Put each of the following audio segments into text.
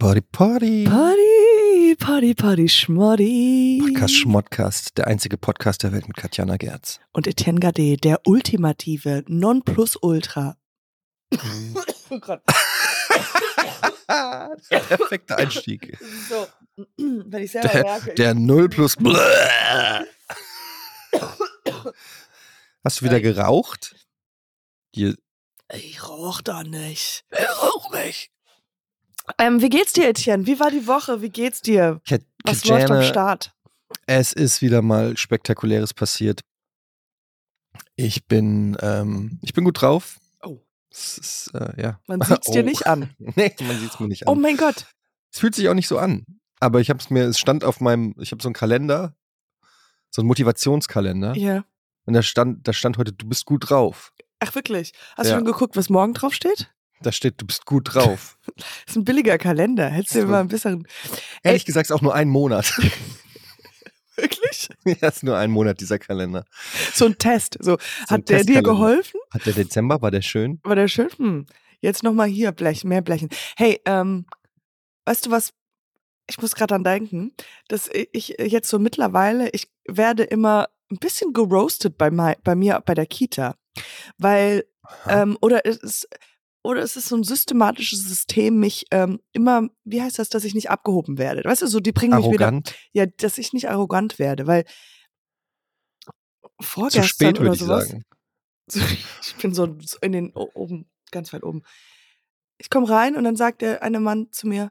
Party, Party. Party, Party, Party, Schmoddy. Podcast Schmodcast, der einzige Podcast der Welt mit Katjana Gerz. Und Etienne Gade, der ultimative Nonplusultra. oh Gott. der perfekte Einstieg. So, wenn ich selber Der, merke. der Null plus. Hast du wieder geraucht? Die, ich, ich rauch da nicht. rauch nicht. Ähm, wie geht's dir, Etienne? Wie war die Woche? Wie geht's dir? Kat Was läuft am Katjana, Start? es ist wieder mal Spektakuläres passiert. Ich bin, ähm, ich bin gut drauf. Oh. Es ist, äh, ja. Man sieht's dir Oh. nicht an. Nee, man sieht es mir nicht Oh an. mein Gott. Es fühlt sich auch nicht so an. Aber ich habe es mir, es stand auf meinem, ich habe so einen Kalender, so einen Motivationskalender. Ja. Und da stand, da stand heute, du bist gut drauf. Ach, wirklich? Hast Ja. du schon geguckt, was morgen drauf steht? Da steht, du bist gut drauf. Das ist ein billiger Kalender. Hättest du So. mal ein bisschen. Ehrlich gesagt ist auch nur ein Monat. Wirklich? ja, ist nur ein Monat, dieser Kalender. So ein Test. So, So hat der dir geholfen? Hat der Dezember, war der schön? War der schön? Hm. Jetzt nochmal hier Blech, mehr Blechen. Hey, ähm, weißt du was? Ich muss gerade dran denken, dass ich jetzt so mittlerweile, ich werde immer ein bisschen geroastet bei, mei- bei mir bei der Kita. Weil, ähm, oder es ist, oder es ist so ein systematisches System, mich ähm, immer, wie heißt das, dass ich nicht abgehoben werde? Weißt du, so die bringen mich wieder, Arrogant. ja, dass ich nicht arrogant werde, weil Zu vorgestern spät, oder würde ich sowas, sagen. so, ich bin so in den oben, ganz weit oben. Ich komme rein und dann sagt der eine Mann zu mir,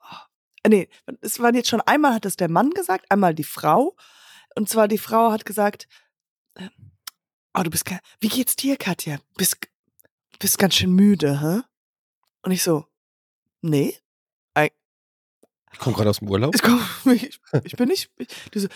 oh, nee, es war jetzt schon einmal hat das der Mann gesagt, einmal die Frau. Und zwar die Frau hat gesagt, äh, oh, du bist, wie geht's dir, Katja? Bist, bist ganz schön müde, hä? Und ich so, nee, Ich komme gerade aus dem Urlaub. ich, komm, ich, ich bin nicht. Ich, die so,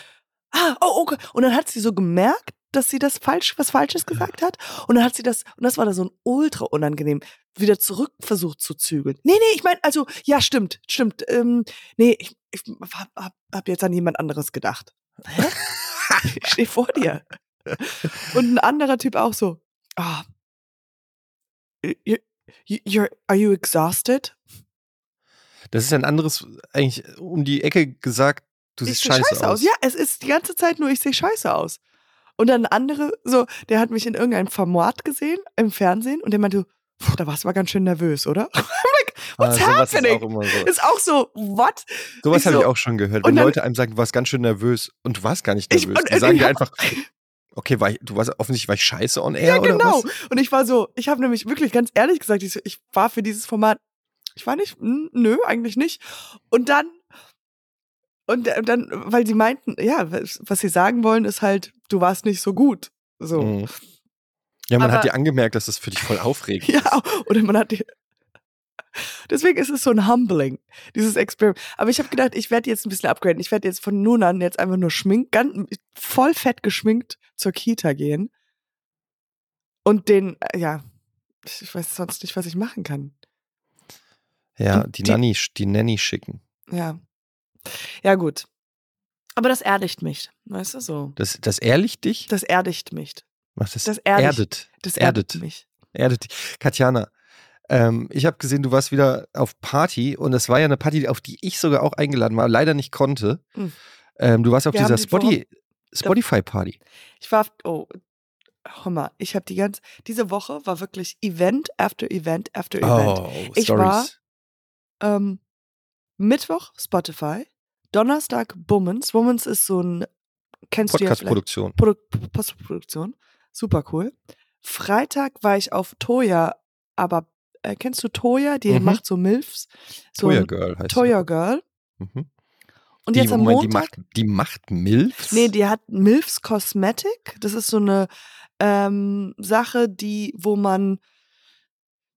ah, oh, okay. Und dann hat sie so gemerkt, dass sie das falsch, was Falsches gesagt hat. Und dann hat sie das, und das war da so ein ultra unangenehm, wieder zurück versucht zu zügeln. Nee, nee, ich meine, also, ja, stimmt, stimmt. Ähm, nee, ich, ich hab, hab, hab jetzt an jemand anderes gedacht. Hä? ich stehe vor dir. Und ein anderer Typ auch so, ah, you, you, you're, are you exhausted? Das ist ein anderes, eigentlich um die Ecke gesagt, du ich siehst scheiße, scheiße aus. Ja, es ist die ganze Zeit nur, ich sehe scheiße aus. Und dann andere, so, der hat mich in irgendeinem Format gesehen, im Fernsehen, und der meinte, "Puh, da warst du aber ganz schön nervös, oder? Like, what's ah, happening? Ist auch so. Ist auch so, what? Sowas habe so- ich auch schon gehört. und Wenn dann- Leute einem sagen, du warst ganz schön nervös und du warst gar nicht Ich- nervös. und- Die und sagen dir einfach, okay, war ich, du warst offensichtlich war ich scheiße on air Ja, oder genau. was? Und ich war so, ich habe nämlich wirklich ganz ehrlich gesagt, ich, ich war für dieses Format, ich war nicht, hm, nö, eigentlich nicht. Und dann, und äh, dann, weil sie meinten, ja, was sie sagen wollen, ist halt, du warst nicht so gut. So. Mhm. Ja, man Aber- hat dir angemerkt, dass das für dich voll aufregend ist. Ja, oder man hat die. Deswegen ist es so ein Humbling, dieses Experiment. Aber ich habe gedacht, ich werde jetzt ein bisschen upgraden. Ich werde jetzt von nun an jetzt einfach nur schminkt, ganz, voll fett geschminkt zur Kita gehen. Und den, äh, ja, ich weiß sonst nicht, was ich machen kann. Ja, die, die- Nanny, die Nanny schicken. Ja. Ja, gut. Aber das erdigt mich. Weißt du so? Das, das ehrlich dich? Das erdigt mich. Macht das, das erdigt. erdet. Das Erdet. erdigt mich. Erdet dich. Katjana, ähm, ich habe gesehen, du warst wieder auf Party und es war ja eine Party, auf die ich sogar auch eingeladen war, leider nicht konnte. Hm. Ähm, du warst auf Wir dieser die Spotify, Spotify-Party. Ich war, oh, hör mal, ich habe die ganze, diese Woche war wirklich Event after Event after Event. Oh, Ich Stories. war- Ähm, Mittwoch Spotify, Donnerstag Bummens. Bummens ist so ein, kennst du ja Podcast-Produktion. Produ Postproduktion. Super cool. Freitag war ich auf Toya, aber äh, kennst du Toya? Die Mhm. macht so Milfs. So Toya Girl heißt Toya Girl. Mhm. Und die, jetzt am Moment, Montag. Die macht, die macht Milfs? Nee, die hat Milfs Cosmetic. Das ist so eine ähm, Sache, die, wo man,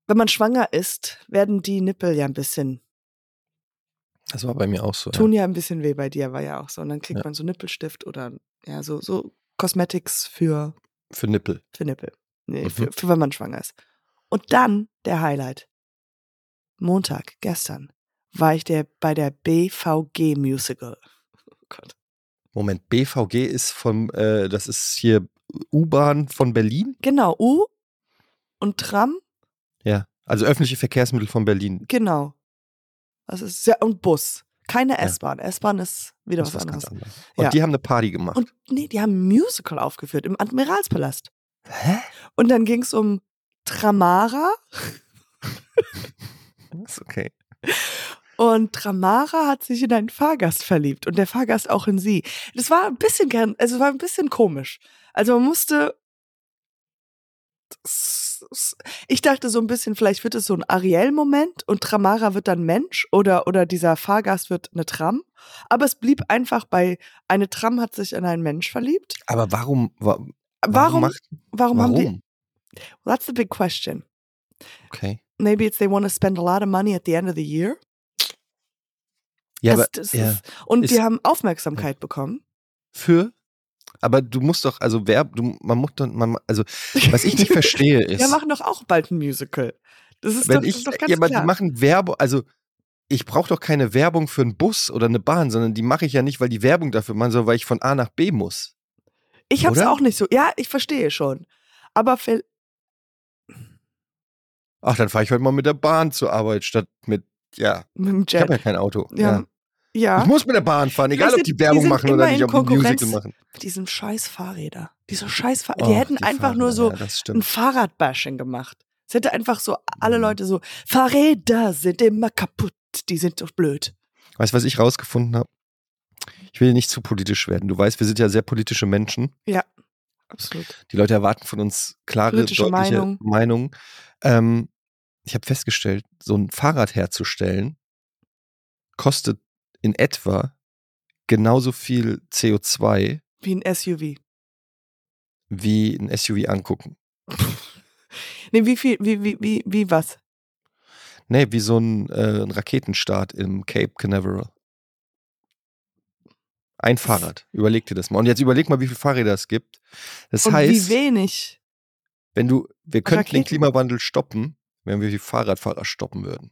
wenn man schwanger ist, werden die Nippel ja ein bisschen, das war bei mir auch so. tun ja ein bisschen weh bei dir, war ja auch so. Und dann kriegt Ja. man so Nippelstift oder ja, so, so Cosmetics für, Ja. Für Nippel. für Nippel. Nee, Mhm. für, für wenn man schwanger ist. Und dann der Highlight. Montag, gestern, war ich der, bei der BVG Musical. Oh Gott. Moment, BVG ist vom, äh, das ist hier U-Bahn von Berlin? Genau, U und Tram, Ja. Also öffentliche Verkehrsmittel von Berlin. genau. Das ist ja und Bus. Keine S-Bahn. S-Bahn ist wieder was was anderes. ganz anderes. Und Ja. die haben eine Party gemacht. Und nee, die haben ein Musical aufgeführt im Admiralspalast. Hä? Und dann ging es um Tramara Ist okay. und Tramara hat sich in einen Fahrgast verliebt und der Fahrgast auch in sie. Das war ein bisschen gern, also es war ein bisschen komisch. Also man musste ich dachte so ein bisschen, vielleicht wird es so ein Ariel-Moment und Tramara wird dann Mensch oder, oder dieser Fahrgast wird eine Tram. Aber es blieb einfach bei, eine Tram hat sich in einen Mensch verliebt. Aber warum, wa- warum, Warum, macht, warum, haben die, warum? that's the big question. Okay. Maybe it's they want to spend a lot of money at the end of the year. Ja, Das- aber das ja, ist, und die ist- haben Aufmerksamkeit bekommen. für, aber du musst doch, also wer, du, man muss doch, man, also was ich nicht verstehe ist, Wir machen doch auch bald ein Musical. Das ist, wenn doch, ich, ist doch ganz ja, aber klar. die machen Werbung, also ich brauche doch keine Werbung für einen Bus oder eine Bahn, sondern die mache ich ja nicht, weil die Werbung dafür machen, sondern weil ich von A nach B muss. ich habe es oder? auch nicht so. Ja, ich verstehe schon. Aber Ach, dann fahre ich heute mal mit der Bahn zur Arbeit statt mit, ja, mit dem ich habe ja kein Auto. ja. Ja. ja. Ich muss mit der Bahn fahren, egal Weißt ob die Werbung die sind machen oder nicht, ob die Musical machen. Die sind scheiß Fahrräder. Diese scheiß Fahrräder. Die hätten die einfach nur so Fahrräder, ja, ein. Fahrradbashing gemacht. Es hätte einfach so alle Mhm. Leute so, Fahrräder sind immer kaputt. Die sind doch blöd. Weißt du, was ich rausgefunden habe? Ich will nicht zu politisch werden. Du weißt, wir sind ja sehr politische Menschen. Absolut. Die Leute erwarten von uns klare, Politische deutliche Meinung. Meinungen. Ähm, ich habe festgestellt, so ein Fahrrad herzustellen kostet in etwa genauso viel CO2 Wie ein SUV. wie ein SUV angucken. Nee, wie viel, wie, wie, wie, wie was? Nee, wie so ein, äh, ein Raketenstart im Cape Canaveral. Ein Fahrrad. Überleg dir das mal. Und jetzt überleg mal, wie viele Fahrräder es gibt. Das Und heißt, wie wenig? wenn du, wir könnten den Raketen. Klimawandel stoppen, wenn wir die Fahrradfahrer stoppen würden.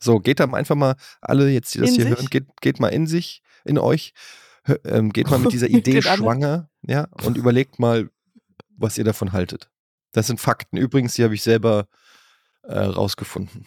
So, geht da einfach mal, alle jetzt, die das In hier sich? hören, geht, geht mal in sich, in euch, ähm, geht mal mit dieser Idee schwanger, ja, und überlegt mal, was ihr davon haltet. Das sind Fakten. Übrigens, die habe ich selber äh, rausgefunden.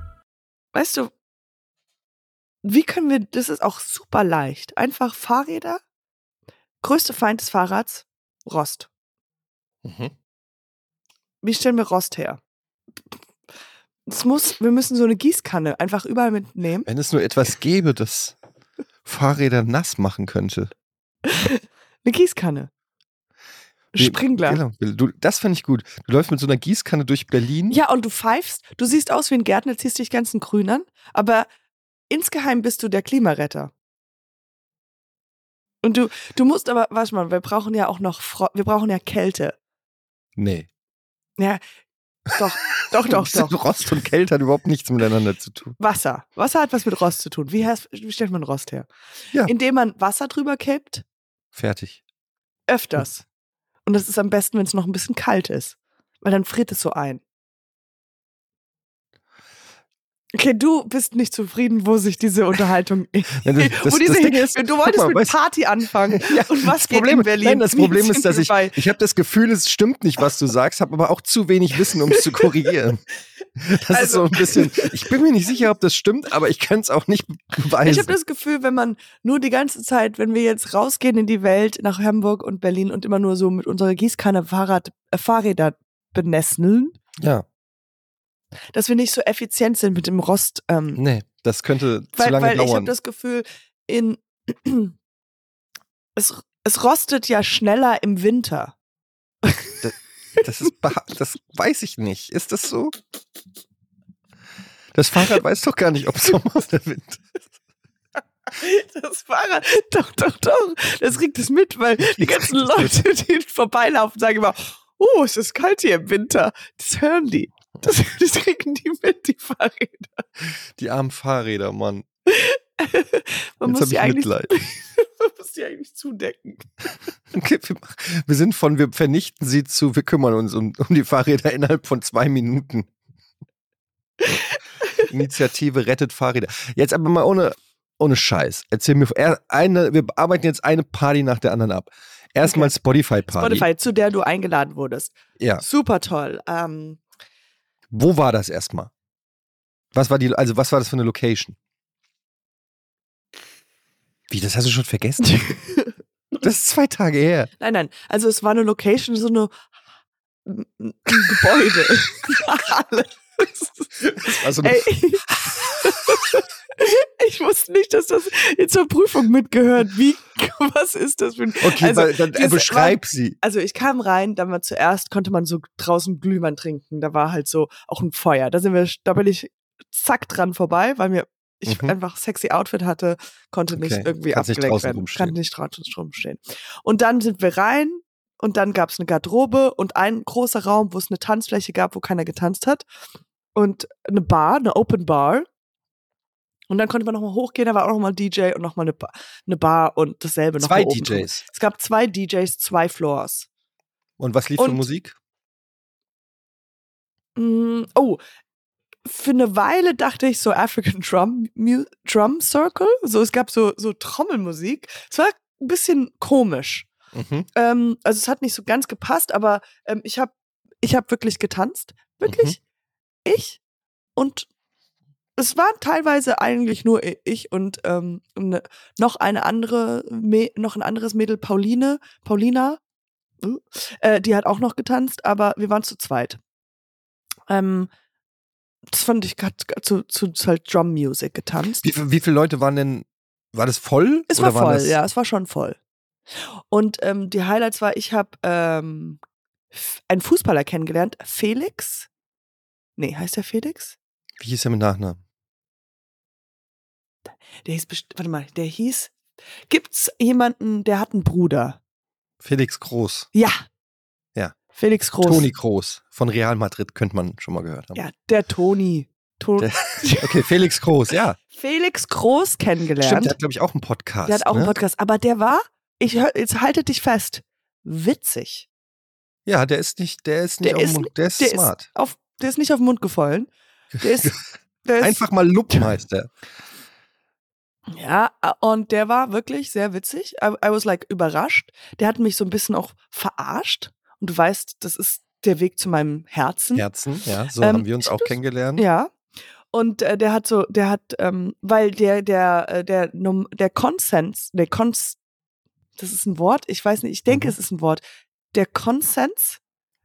Weißt du, wie können wir, das ist auch super leicht. Einfach Fahrräder. Größte Feind des Fahrrads, Rost. Mhm. Wie stellen wir Rost her? Es muss, wir müssen so eine Gießkanne einfach überall mitnehmen. Wenn es nur etwas gäbe, das Fahrräder nass machen könnte. Eine Gießkanne. Sprinkler. Genau. Du, das fand ich gut. Du läufst mit so einer Gießkanne durch Berlin. Ja, und du pfeifst, du siehst aus wie ein Gärtner, ziehst dich ganz in grün an, aber insgeheim bist du der Klimaretter. Und du, du musst aber, warte mal, wir brauchen ja auch noch, Fro wir brauchen ja Kälte. Nee. Ja, doch, doch, doch, doch. Rost und Kälte hat überhaupt nichts miteinander zu tun. Wasser. Wasser hat was mit Rost zu tun. Wie, heißt, wie stellt man Rost her? Ja. Indem man Wasser drüber kippt, Fertig. öfters. Und das ist am besten, wenn es noch ein bisschen kalt ist. Weil dann friert es so ein. Okay, du bist nicht zufrieden, wo sich diese Unterhaltung. Ja, das- das- wo diese, Ding ist, du wolltest mal, mit weißt- Party anfangen. Ja, und was geht Problem, in Berlin? Nein, das Problem ist, dass ich, ich habe das Gefühl, es stimmt nicht, was du sagst, habe aber auch zu wenig Wissen, um es zu korrigieren. Das ist Also- so ein bisschen, ich bin mir nicht sicher, ob das stimmt, aber ich kann es auch nicht beweisen. Ich habe das Gefühl, wenn man nur die ganze Zeit, wenn wir jetzt rausgehen in die Welt nach Hamburg und Berlin und immer nur so mit unserer Gießkanne Fahrrad, äh, Fahrräder benesseln, ja, dass wir nicht so effizient sind mit dem Rost. Ähm, nee, das könnte zu weil lange weil ich habe dauern. das Gefühl, in es, es rostet ja schneller im Winter. Das, ist, beha- das weiß ich nicht. Ist das so? Das Fahrrad weiß doch gar nicht, ob Sommer oder Winter Das Fahrrad, doch, doch, doch. Das kriegt es mit, weil die ganzen Leute, die vorbeilaufen, sagen immer, oh, es ist kalt hier im Winter. Das hören die. Das, das kriegen die mit, die Fahrräder. Die armen Fahrräder, Mann. Man Jetzt muss habe die ich eigentlich, Mitleid. man muss die eigentlich zudecken. Okay, wir, wir sind von, wir vernichten sie zu, wir kümmern uns um, um die Fahrräder innerhalb von zwei Minuten. Initiative rettet Fahrräder. Jetzt aber mal ohne, ohne Scheiß. Erzähl mir, eine, wir arbeiten jetzt eine Party nach der anderen ab. Erstmal Spotify-Party. Spotify, zu der du eingeladen wurdest. Ja. Super toll. Ähm, Wo war das erstmal? Was war die, also was war das für eine Location? Wie, das hast du schon vergessen? das ist zwei Tage her. nein, nein. Also es war eine Location, so eine ein Gebäude. Halle. Das war so eine, Ey. Ich wusste nicht, dass das jetzt zur Prüfung mitgehört. Wie, was ist das für ein. okay, also, weil, dann, beschreib sie. Also ich kam rein, dann war zuerst, konnte man so draußen Glühwein trinken. Da war halt so auch ein Feuer. Da sind wir, da bin ich zack dran vorbei, weil mir ich Mhm. einfach sexy Outfit hatte, konnte nicht Okay. irgendwie Kannst nicht abgelenkt draußen werden. rumstehen. Kann nicht draußen rumstehen. Und dann sind wir rein und dann gab es eine Garderobe und ein großer Raum, wo es eine Tanzfläche gab, wo keiner getanzt hat. Und eine Bar, eine Open Bar. Und dann konnte man nochmal hochgehen, da war auch nochmal DJ und nochmal eine, Ba- eine Bar und dasselbe noch Zwei mal oben. DJs. Es gab zwei DJs, zwei Floors. Und was lief für Und- Musik? Mm, oh, für eine Weile dachte ich so African Drum, Drum Circle. So, es gab so, so Trommelmusik. Es war ein bisschen komisch. Mhm. Ähm, also es hat nicht so ganz gepasst, aber ähm, ich habe ich hab wirklich getanzt. Wirklich. Ich. Und es war teilweise eigentlich nur ich und ähm, ne, noch eine andere, noch ein anderes Mädel, Pauline, Paulina, äh, die hat auch noch getanzt, aber wir waren zu zweit. Ähm, das fand ich grad zu, zu, zu halt Drum Music getanzt. Wie, wie viele Leute waren denn, war das voll? Es war waren voll, ja, es war schon voll. Und ähm, die Highlights war, ich habe ähm, einen Fußballer kennengelernt, Felix. Nee, heißt der Felix? Wie hieß er mit Nachnamen? Der hieß, warte mal, der hieß, gibt's jemanden, der hat einen Bruder? Felix Groß. Ja. Ja. Felix Groß. Toni Groß von Real Madrid, könnte man schon mal gehört haben. Ja, der Toni. To Der- Okay, Felix Groß, ja. Felix Groß kennengelernt. Stimmt, der hat, glaube ich, auch einen Podcast. Der hat auch ne? einen Podcast, aber der war, ich jetzt haltet dich fest, witzig. Ja, der ist nicht, der ist nicht Der auf ist- der ist Der smart. ist, auf, der ist nicht auf den Mund gefallen. Der ist, der ist Einfach mal Lupmeister. Ja, äh, und der war wirklich sehr witzig. I, I was like überrascht. Der hat mich so ein bisschen auch verarscht. Und du weißt, das ist der Weg zu meinem Herzen. Herzen, ja, so Ähm, haben wir uns auch kennengelernt. Ja. Und äh, der hat so, der hat, ähm, weil der, der, äh, der, Num- der Konsens, der Kons, das ist ein Wort, ich weiß nicht, ich denke, Mhm. es ist ein Wort. Der Konsens,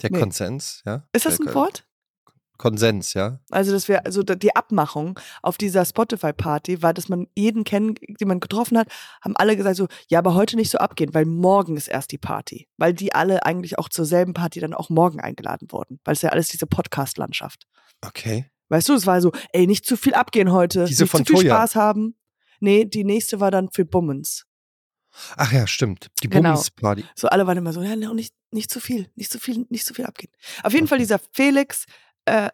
Der Nee. Konsens, ja. ist das Der ein Wort? Konsens, ja. Also, dass wir, also die Abmachung auf dieser Spotify-Party war, dass man jeden kennen, den man getroffen hat, haben alle gesagt so, ja, aber heute nicht so abgehen, weil morgen ist erst die Party. Weil die alle eigentlich auch zur selben Party dann auch morgen eingeladen wurden. Weil es ja alles diese Podcast-Landschaft. Okay. Weißt du, es war so, ey, nicht zu viel abgehen heute, Diese nicht von zu viel Toya. Spaß haben. Nee, die nächste war dann für Bummens. Ach ja, stimmt. Die Genau. Bummens-Party. So alle waren immer so, ja, nicht, nicht zu viel, nicht zu viel, nicht zu viel abgehen. Auf jeden Fall dieser Felix, äh,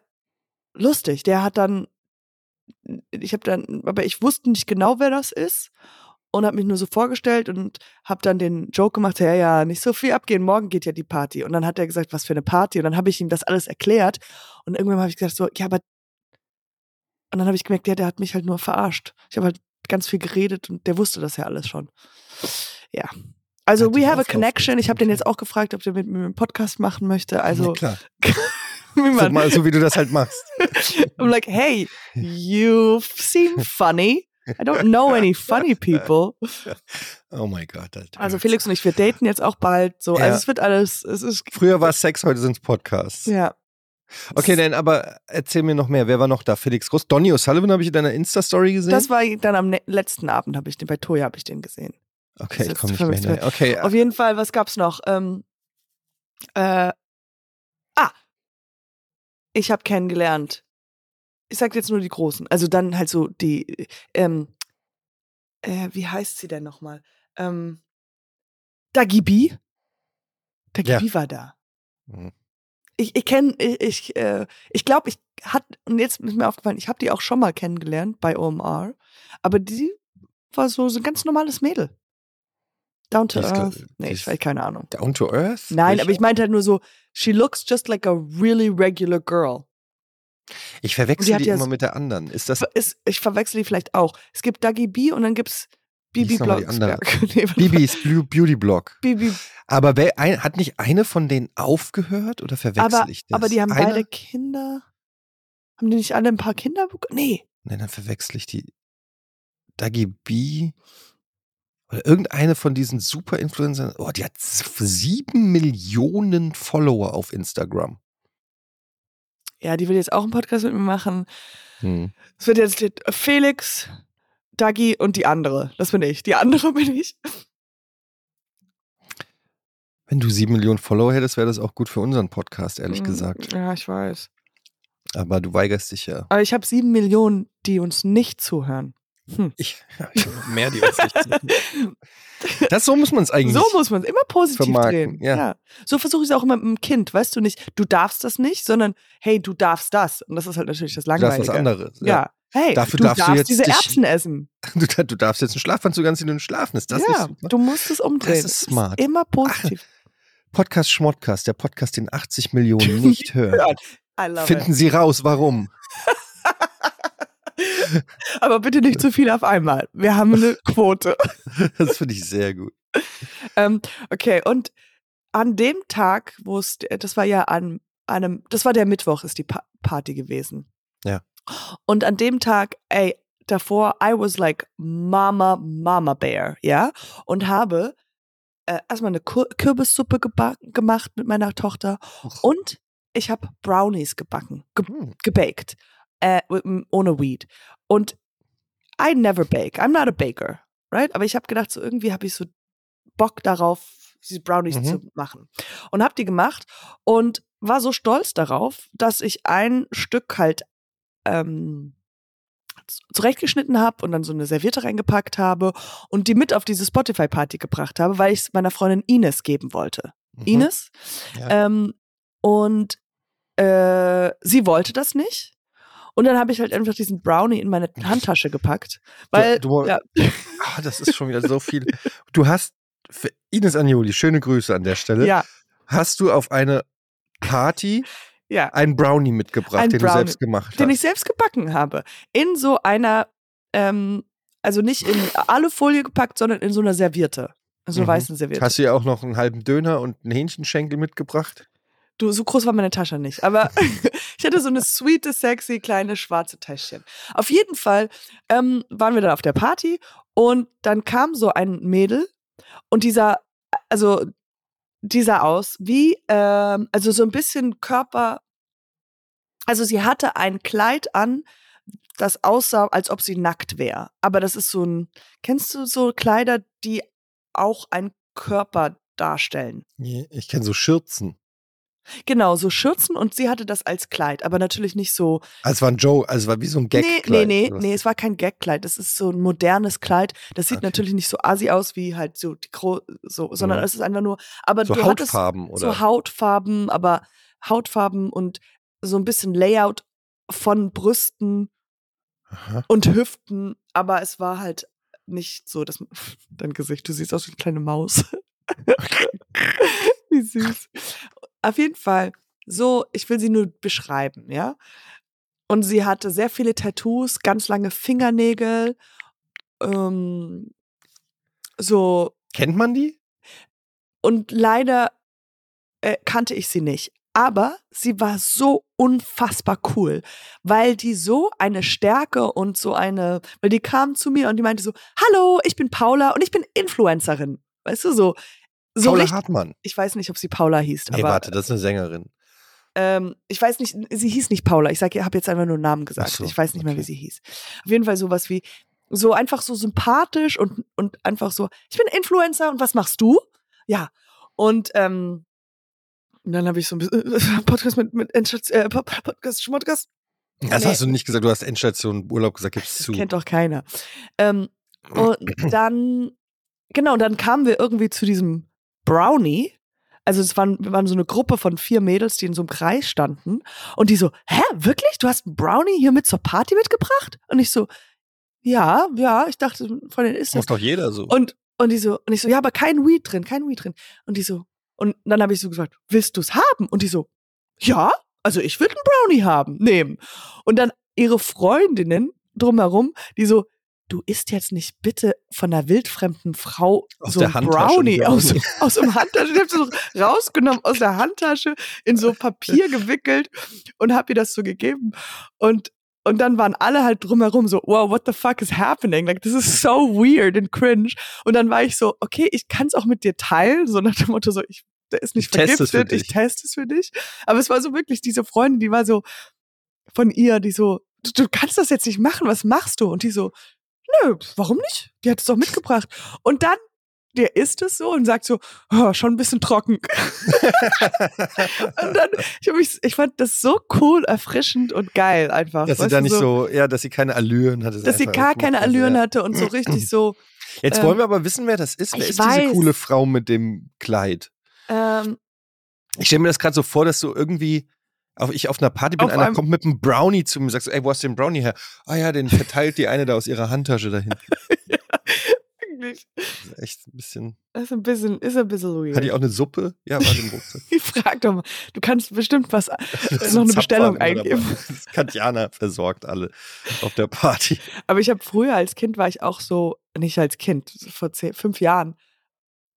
lustig, der hat dann, ich habe dann, aber ich wusste nicht genau, wer das ist und habe mich nur so vorgestellt und habe dann den Joke gemacht, ja, ja, nicht so viel abgehen, morgen geht ja die Party. Und dann hat er gesagt, was für eine Party und dann habe ich ihm das alles erklärt und irgendwann habe ich gesagt so, ja, aber und dann habe ich gemerkt, ja, der hat mich halt nur verarscht. Ich habe halt ganz viel geredet und der wusste das ja alles schon. Ja. Also, we have a connection. Ich habe den jetzt auch gefragt, ob der mit mir einen Podcast machen möchte. Also, ja, klar. So, mal, so wie du das halt machst. I'm like, hey, you seem funny. I don't know any funny people. Oh Gott. Alter. Also Felix und ich, wir daten jetzt auch bald. So, Ja. also es wird alles, es ist, Früher war es Sex, heute sind es Podcasts. ja. Okay, dann aber erzähl mir noch mehr. Wer war noch da? Felix Groß. Donny O'Sullivan habe ich in deiner Insta-Story gesehen. Das war dann am ne letzten Abend, habe ich den, bei Toya habe ich den gesehen. okay, ich komme nicht mehr. Okay, Auf jeden Fall, was gab's noch? Ähm, äh, ah, ich habe kennengelernt. Ich sag jetzt nur die Großen. Also dann halt so die, ähm, äh, wie heißt sie denn nochmal? Ähm, Dagibi. Dagibi war da. Mhm. Ich, ich kenne, ich, ich, äh, ich glaube, ich hat, und jetzt ist mir aufgefallen, ich habe die auch schon mal kennengelernt bei OMR, aber die war so, so ein ganz normales Mädel. Down to earth. ge- Nee, ich weiß keine Ahnung. Down to Earth? Nein, Welche? aber ich meinte halt nur so, she looks just like a really regular girl. Ich verwechsel die hat die ja immer so- mit der anderen. Ist das Ist, ich verwechsel die vielleicht auch. Es gibt Dagi B und dann gibt's Bibi noch mal die Blocksberg. Bibis Blue Beauty Blog? Bibi. Aber wer, ein, hat nicht eine von denen aufgehört oder verwechsel Aber, ich das? aber die haben eine? beide Kinder. Haben die nicht alle ein paar Kinder bekommen? Nee. Nein, dann verwechsel ich die. Dagi B. Oder irgendeine von diesen Super-Influencern. Oh, die hat sieben Millionen Follower auf Instagram. Ja, die will jetzt auch einen Podcast mit mir machen. Hm. Es wird jetzt Felix, Dagi und die andere. Das bin ich. Die andere bin ich. Wenn du sieben Millionen Follower hättest, wäre das auch gut für unseren Podcast, ehrlich Mm, gesagt. Ja, ich weiß. Aber du weigerst dich ja. Aber ich habe sieben Millionen, die uns nicht zuhören. Ich, ich habe noch mehr, die uns nicht. Das so muss man es eigentlich. So muss man es immer positiv vermarkten, drehen. ja. So versuche ich es auch immer mit dem Kind. Weißt du nicht, du darfst das nicht, sondern hey, du darfst das. Und das ist halt natürlich das du darfst Langweilige. was anderes. Ja. Hey, Dafür du darfst du darfst jetzt diese dich- Erbsen essen. Du, du darfst jetzt einen Schlafanzug anziehen und schlafen. Ist das ja, nicht super? du musst es umdrehen. Das ist smart. immer positiv. Podcast Schmodcast, der Podcast, den 80 Millionen nicht hören. Finden Sie raus, warum. Aber bitte nicht zu viel auf einmal. Wir haben eine Quote. Das finde ich sehr gut. ähm, okay, und an dem Tag, wo es, das war ja an einem, das war der Mittwoch, ist die pa Party gewesen. Ja. Und an dem Tag, ey, davor, I was like Mama, Mama Bear, ja, und habe äh, erstmal eine Kur Kürbissuppe gemacht mit meiner Tochter und ich habe Brownies gebacken, ge Hm. gebaked, äh, ohne Weed. Und I never bake. I'm not a baker, right? Aber ich habe gedacht, so irgendwie habe ich so Bock darauf, diese Brownies Mhm. zu machen. Und habe die gemacht und war so stolz darauf, dass ich ein Stück halt ähm, zurechtgeschnitten habe und dann so eine Serviette reingepackt habe und die mit auf diese Spotify-Party gebracht habe, weil ich es meiner Freundin Ines geben wollte. Mhm. Ines. Ja. Ähm, und äh, sie wollte das nicht. Und dann habe ich halt einfach diesen Brownie in meine Handtasche gepackt. Weil, du- ja, Ah, das ist schon wieder so viel. Du hast, für Ines Agnoli, schöne Grüße an der Stelle. ja, Hast du auf eine Party ja, einen Brownie mitgebracht, Ein den Brownie, du selbst gemacht den hast? ich selbst gebacken habe. In so einer, ähm, also nicht in Alufolie gepackt, sondern in so einer Serviette. So Mhm. weißen Serviette. Hast du ja auch noch einen halben Döner und einen Hähnchenschenkel mitgebracht? Du, so groß war meine Tasche nicht. Aber ich hatte so eine sweete, sexy, kleine schwarze Täschchen. Auf jeden Fall ähm, waren wir dann auf der Party und dann kam so ein Mädel und dieser, also dieser aus wie, ähm, also so ein bisschen Körper, also sie hatte ein Kleid an, das aussah, als ob sie nackt wäre. Aber das ist so ein, kennst du so Kleider, die auch einen Körper darstellen? Ich kenne so Schürzen. Genau, so Schürzen und sie hatte das als Kleid, aber natürlich nicht so. Also es war ein Joe, also es war wie so ein Gag. nee, nee, nee, nee, es war kein Gagkleid. Das ist so ein modernes Kleid. Das sieht Okay. natürlich nicht so assi aus wie halt so die Gro so, sondern Ja. es ist einfach nur. Aber So Hautfarben oder? so Hautfarben, aber Hautfarben und so ein bisschen Layout von Brüsten Aha. und Hüften, aber es war halt nicht so, dass dein Gesicht, du siehst aus wie eine kleine Maus. wie süß. Auf jeden Fall, so, ich will sie nur beschreiben, ja. Und sie hatte sehr viele Tattoos, ganz lange Fingernägel, ähm, so, Kennt man die? und leider äh, kannte ich sie nicht. Aber sie war so unfassbar cool, weil die so eine Stärke und so eine, weil die kam zu mir und die meinte so, hallo, ich bin Paula und ich bin Influencerin. Weißt du, so, so Paula richtig, Hartmann. ich weiß nicht, ob sie Paula hieß, Nee, aber warte, das ist eine Sängerin. ähm, ich weiß nicht, sie hieß nicht Paula. Ich sage, habe jetzt einfach nur einen Namen gesagt. So, ich weiß nicht mehr, wie okay. sie hieß. Auf jeden Fall sowas wie so einfach so sympathisch und und einfach so. Ich bin Influencer und was machst du? Ja und ähm, dann habe ich so ein bisschen äh, Podcast mit mit Endstation- äh, Po- Podcast Schmodcast. Das Nee. hast du nicht gesagt, du hast Endstation Urlaub gesagt, gibst Das zu. kennt doch keiner. Ähm, und dann genau, dann kamen wir irgendwie zu diesem Brownie also es waren, waren so eine Gruppe von vier Mädels, die in so einem Kreis standen und die so, hä, wirklich? Du hast einen Brownie hier mit zur Party mitgebracht? Und ich so, ja, ja, ich dachte, von denen ist das. Macht doch jeder so. Und, und die so, und ich so, ja, aber kein Weed drin, kein Weed drin. Und die so, und dann habe ich so gesagt, willst du es haben? Und die so, ja, also ich würde einen Brownie haben, nehmen. Und dann ihre Freundinnen drumherum, die so, du isst jetzt nicht bitte von einer wildfremden Frau Aus so ein Brownie aus, aus dem Handtasche. Ich habe so rausgenommen aus der Handtasche, in so Papier gewickelt und habe ihr das so gegeben. Und, und dann waren alle halt drumherum so, wow, what the fuck is happening? Like, this is so weird and cringe. Und dann war ich so, okay, ich kann es auch mit dir teilen, so nach dem Motto so, ich, der ist nicht Ich teste vergiftet, ich dich. teste es für dich. Aber es war so wirklich diese Freundin, die war so von ihr, die so, du, du kannst das jetzt nicht machen, was machst du? Und die so, nö, warum nicht? Die hat es doch mitgebracht. Und dann, der isst es so und sagt so, oh, schon ein bisschen trocken. und dann, ich, mich, ich fand das so cool, erfrischend und geil einfach. dass sie da nicht so, ja, dass sie keine Allüren hatte. dass sie gar keine Allüren hatte und so richtig so, Jetzt ähm, wollen wir aber wissen, wer das ist. Wer ist diese weiß. coole Frau mit dem Kleid? ähm, Ich stelle mir das gerade so vor, dass du irgendwie auf, ich auf einer Party bin, Auf einer kommt mit einem Brownie zu mir und sagst, ey, wo hast du den Brownie her? Ah ja, den verteilt die eine da aus ihrer Handtasche dahin. wirklich, Das ist echt ein bisschen. das ist ein bisschen, ist ein bisschen weird. Hat die auch eine Suppe? Ja, war im Rucksack. Ich frag doch mal, du kannst bestimmt was, ist noch ein eine Bestellung eingeben. Katjana versorgt alle auf der Party. Aber ich habe früher als Kind war ich auch so, nicht als Kind, vor zehn, fünf Jahren,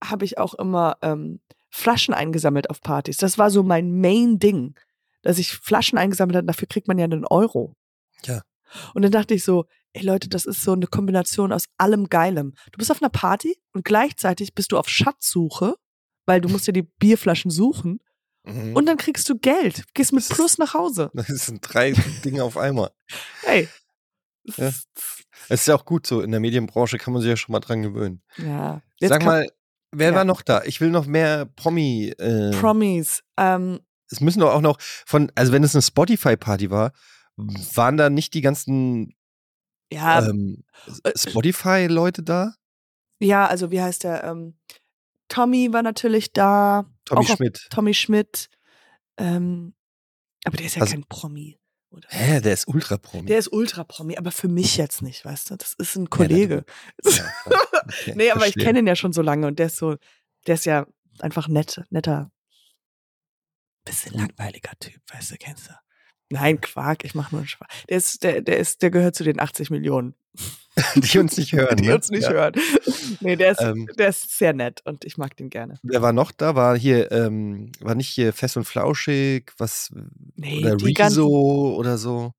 habe ich auch immer ähm, Flaschen eingesammelt auf Partys. Das war so mein Main-Ding, dass ich Flaschen eingesammelt habe. Dafür kriegt man ja einen Euro. Ja. Und dann dachte ich so, ey Leute, das ist so eine Kombination aus allem Geilem. Du bist auf einer Party und gleichzeitig bist du auf Schatzsuche, weil du musst ja die Bierflaschen suchen Mhm. und dann kriegst du Geld, gehst mit Das Plus nach Hause. das sind drei Dinge auf einmal. Hey. Ja. Es ist ja auch gut so, in der Medienbranche kann man sich ja schon mal dran gewöhnen. ja. Jetzt Sag mal, wer Ja. war noch da? Ich will noch mehr Promi. Äh, Promis. Ähm, es müssen doch auch noch von, also wenn es eine Spotify-Party war, waren da nicht die ganzen ja, ähm, äh, Spotify-Leute da? Ja, also wie heißt der? Ähm, Tommy war natürlich da. Tommy Schmidt. Tommy Schmidt. Ähm, aber der ist ja Also- kein Promi. Oder? Hä, der ist Ultra-Promi. Der ist Ultra-Promi, aber für mich jetzt nicht, weißt du? Das ist ein Kollege. Ja, klar. Okay, nee, aber ich verstehe. kenne ihn ja schon so lange und der ist so, der ist ja einfach nett, netter, bisschen langweiliger Typ, weißt du, kennst du? Nein, Quark, ich mache nur einen Spaß. Der ist, der, der ist, der gehört zu den 80 Millionen, Die uns nicht hören. die ne? uns nicht ja. hören. Nee, der ist, Ähm. der ist sehr nett und ich mag den gerne. Wer war noch da? War hier, ähm, war nicht hier Fest und Flauschig, was, Nee, oder Rezo oder so?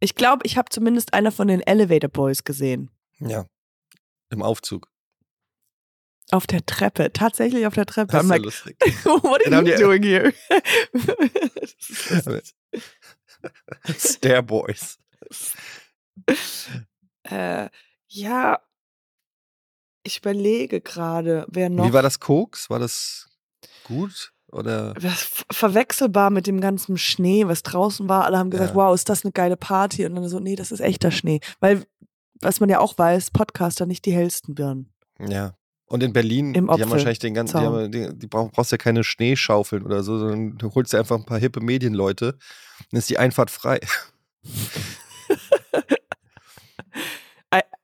Ich glaube, ich habe zumindest einer von den Elevator Boys gesehen. Ja. Im Aufzug. Auf der Treppe, tatsächlich auf der Treppe. Das I'm ist like, lustig. what are you doing here? Das ist lustig. Stair Boys. äh, ja, ich überlege gerade, wer noch. Wie war das Koks? War das gut? Oder? Das verwechselbar mit dem ganzen Schnee, was draußen war. Alle haben gesagt, Ja. wow, ist das eine geile Party? Und dann so, nee, das ist echter Schnee. Weil, was man ja auch weiß, Podcaster nicht die hellsten Birnen. Ja. Und in Berlin, Im die haben wahrscheinlich den ganzen, die, haben, die, die brauch, brauchst ja keine Schneeschaufeln oder so, sondern du holst dir einfach ein paar hippe Medienleute, dann ist die Einfahrt frei.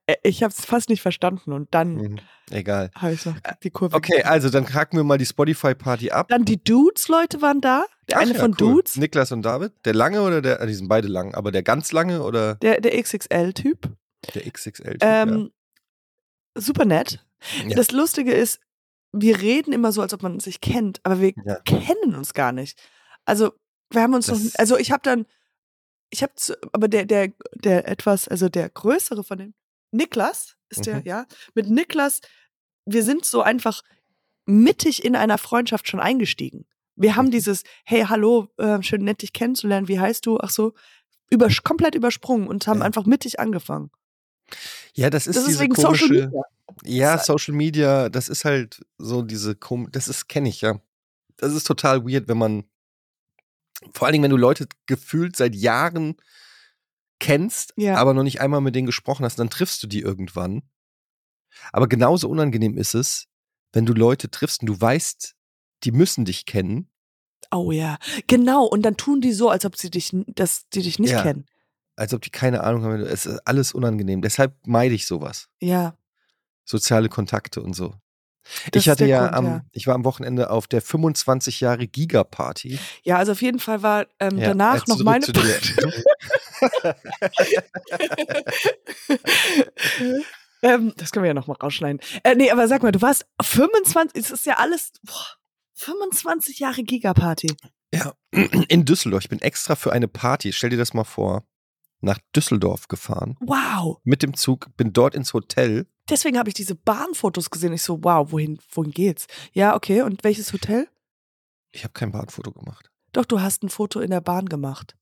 Äh, Ich habe es fast nicht verstanden und dann Mhm. Egal. habe ich noch die Kurve. Okay, also dann haken wir mal die Spotify-Party ab. Dann die Dudes-Leute waren da. Der Ach eine ja, von cool. Dudes, Niklas und David. Der lange oder der, ah, die sind beide lang, aber der ganz lange oder der, der XXL-Typ. der XXL? Ähm, Super nett. Ja. Das Lustige ist, wir reden immer so, als ob man sich kennt, aber wir Ja. kennen uns gar nicht. Also, wir haben uns Das- noch, also ich habe dann, ich habe, aber der, der, der etwas, also der größere von den, Niklas ist der, Mhm. ja, mit Niklas, wir sind so einfach mittig in einer Freundschaft schon eingestiegen. Wir haben Mhm. dieses, hey, hallo, äh, schön nett dich kennenzulernen, wie heißt du? Ach so, über, komplett übersprungen und haben Ja. einfach mittig angefangen. Ja, das ist Das ist diese wegen komische, Social Media. Ja, Social Media, das ist halt so diese kom das ist kenne ich ja. Das ist total weird, wenn man vor allen Dingen, wenn du Leute gefühlt seit Jahren kennst, Ja. aber noch nicht einmal mit denen gesprochen hast, dann triffst du die irgendwann. Aber genauso unangenehm ist es, wenn du Leute triffst und du weißt, die müssen dich kennen. Oh ja, genau. Und dann tun die so, als ob sie dich, dass die dich nicht Ja. kennen. Als ob die keine Ahnung haben. Es ist alles unangenehm. Deshalb meide ich sowas. Ja. Soziale Kontakte und so. Das ich hatte ja Grund, am, ja. ich war am Wochenende auf der 25 Jahre Giga-Party. Ja, also auf jeden Fall war ähm, Ja, danach noch meine zu dir. ähm, das können wir ja noch mal rausschneiden. Äh, nee, aber sag mal, du warst 25, es ist ja alles boah, 25 Jahre Gigaparty. Ja, in Düsseldorf. Ich bin extra für eine Party, stell dir das mal vor, nach Düsseldorf gefahren. Wow. Mit dem Zug, bin dort ins Hotel. Deswegen habe ich diese Bahnfotos gesehen. Ich so, wow, wohin, wohin geht's? Ja, okay. Und welches Hotel? Ich habe kein Bahnfoto gemacht. Doch, du hast ein Foto in der Bahn gemacht.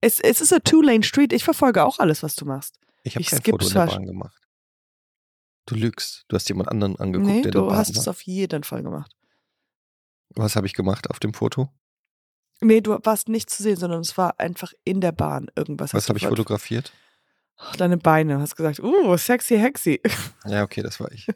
Es, es ist a Two-Lane-Street. Ich verfolge auch alles, was du machst. Ich habe kein Foto in der. Bahn gemacht. Du lügst. Du hast jemand anderen angeguckt, nee, der du hast es auf jeden Fall gemacht. Was habe ich gemacht auf dem Foto? Nee, du warst nicht zu sehen, sondern es war einfach in der Bahn irgendwas. Was habe ich fotografiert? Deine Beine. Hast gesagt, uh, sexy, hexy. Ja, okay, das war ich.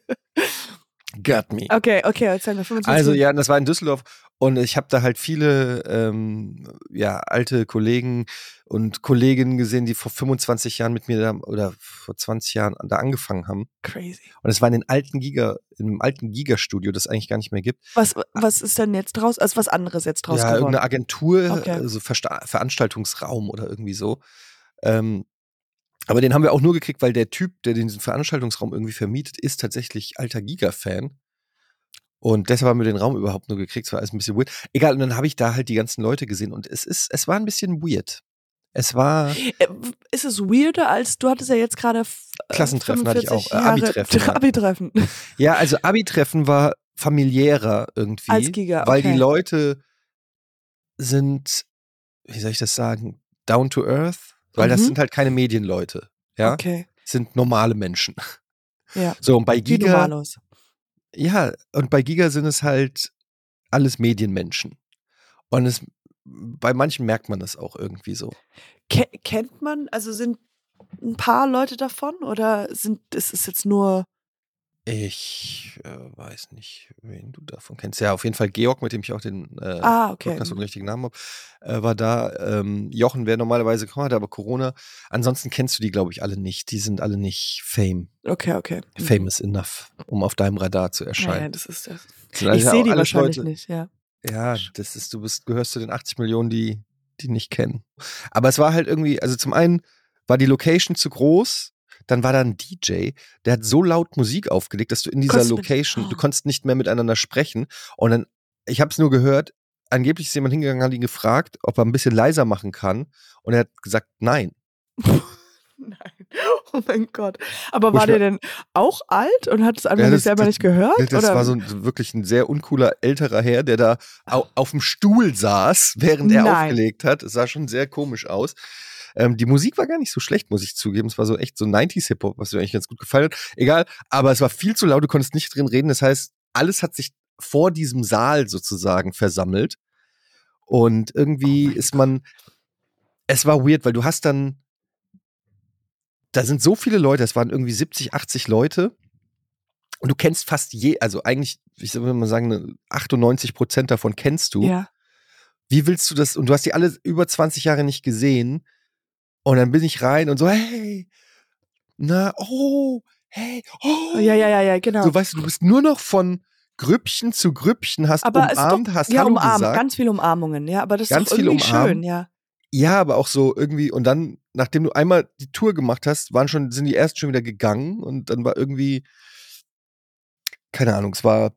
Got me. Okay, okay, erzähl mir 25 Also ja, das war in Düsseldorf und ich habe da halt viele ähm, ja, alte Kollegen und Kolleginnen gesehen, die vor 25 Jahren mit mir da oder vor 20 Jahren da angefangen haben. Crazy. Und es war in den alten Giga, in einem alten Giga-Studio, das eigentlich gar nicht mehr gibt. Was, was ist denn jetzt draus? Also was anderes jetzt draus ja, geworden? irgendeine Agentur, Okay. also Versta Veranstaltungsraum oder irgendwie so. Ähm, aber den haben wir auch nur gekriegt, weil der Typ, der diesen Veranstaltungsraum irgendwie vermietet, ist tatsächlich alter Giga-Fan. Und deshalb haben wir den Raum überhaupt nur gekriegt. Es war alles ein bisschen weird. Egal, und dann habe ich da halt die ganzen Leute gesehen und es ist, es war ein bisschen weird. Es war, Äh, Ist es weirder als, du hattest ja jetzt gerade äh, Klassentreffen hatte ich 45 auch, äh, Jahre- Abi-Treffen, ja. Abi-Treffen. ja, also Abi-Treffen war familiärer irgendwie. Als Giga, Weil okay. die Leute sind, wie soll ich das sagen, down to earth. Weil das Mhm. sind halt keine Medienleute. Ja, Okay, sind normale Menschen. ja. So, und bei Giga, normalos. Ja, und bei Giga sind es halt alles Medienmenschen. Und es, bei manchen merkt man das auch irgendwie so. Ke kennt man, also sind ein paar Leute davon oder sind, ist es jetzt nur, Ich äh, weiß nicht, wen du davon kennst. Ja, auf jeden Fall Georg, mit dem ich auch den äh, ah, okay. Podcast und den richtigen Namen habe, äh, war da. Ähm, Jochen wäre normalerweise gekommen, hatte aber Corona. Ansonsten kennst du die, glaube ich, alle nicht. Die sind alle nicht fame, Okay, okay. Mhm. famous enough, um auf deinem Radar zu erscheinen. das ist das. Sind Ich sehe die wahrscheinlich Leute, nicht, ja. Ja, das ist, du bist, gehörst zu den 80 Millionen, die, die nicht kennen. Aber es war halt irgendwie, also zum einen war die Location zu groß, dann war da ein DJ, der hat so laut Musik aufgelegt, dass du in dieser mit- Location, du Oh. konntest nicht mehr miteinander sprechen. Und dann, ich habe es nur gehört, angeblich ist jemand hingegangen, hat ihn gefragt, ob er ein bisschen leiser machen kann. Und er hat gesagt, nein. Nein. Oh mein Gott. Aber war der denn auch alt und hat es einfach Ja, nicht das- selber das- nicht gehört? Das oder? war so ein, wirklich ein sehr uncooler älterer Herr, der da au, auf dem Stuhl saß, während er Nein. aufgelegt hat. Es sah schon sehr komisch aus. Ähm, die Musik war gar nicht so schlecht, muss ich zugeben. Es war so echt so 90s Hip-Hop, was mir eigentlich ganz gut gefallen hat. Egal, aber es war viel zu laut, du konntest nicht drin reden. Das heißt, alles hat sich vor diesem Saal sozusagen versammelt. Und irgendwie Oh ist man, es war weird, weil du hast dann, da sind so viele Leute, es waren irgendwie 70, 80 Leute. Und du kennst fast je, also eigentlich, ich würde mal sagen, ne, 98 Prozent davon kennst du. Ja. Wie willst du das? Und du hast die alle über 20 Jahre nicht gesehen. Und dann bin ich rein und so, hey, na, oh, hey, oh. Ja, ja, ja, ja, genau. So, weißt du, du bist nur noch von Grüppchen zu Grüppchen, hast aber ist umarmt, doch, hast ja, Hallo umarmt, gesagt. ganz viel Umarmungen, ja, aber das ist Ganz viel irgendwie schön, ja. Ja, aber auch so irgendwie, und dann, nachdem du einmal die Tour gemacht hast, waren schon, sind die ersten schon wieder gegangen und dann war irgendwie, keine Ahnung, es war,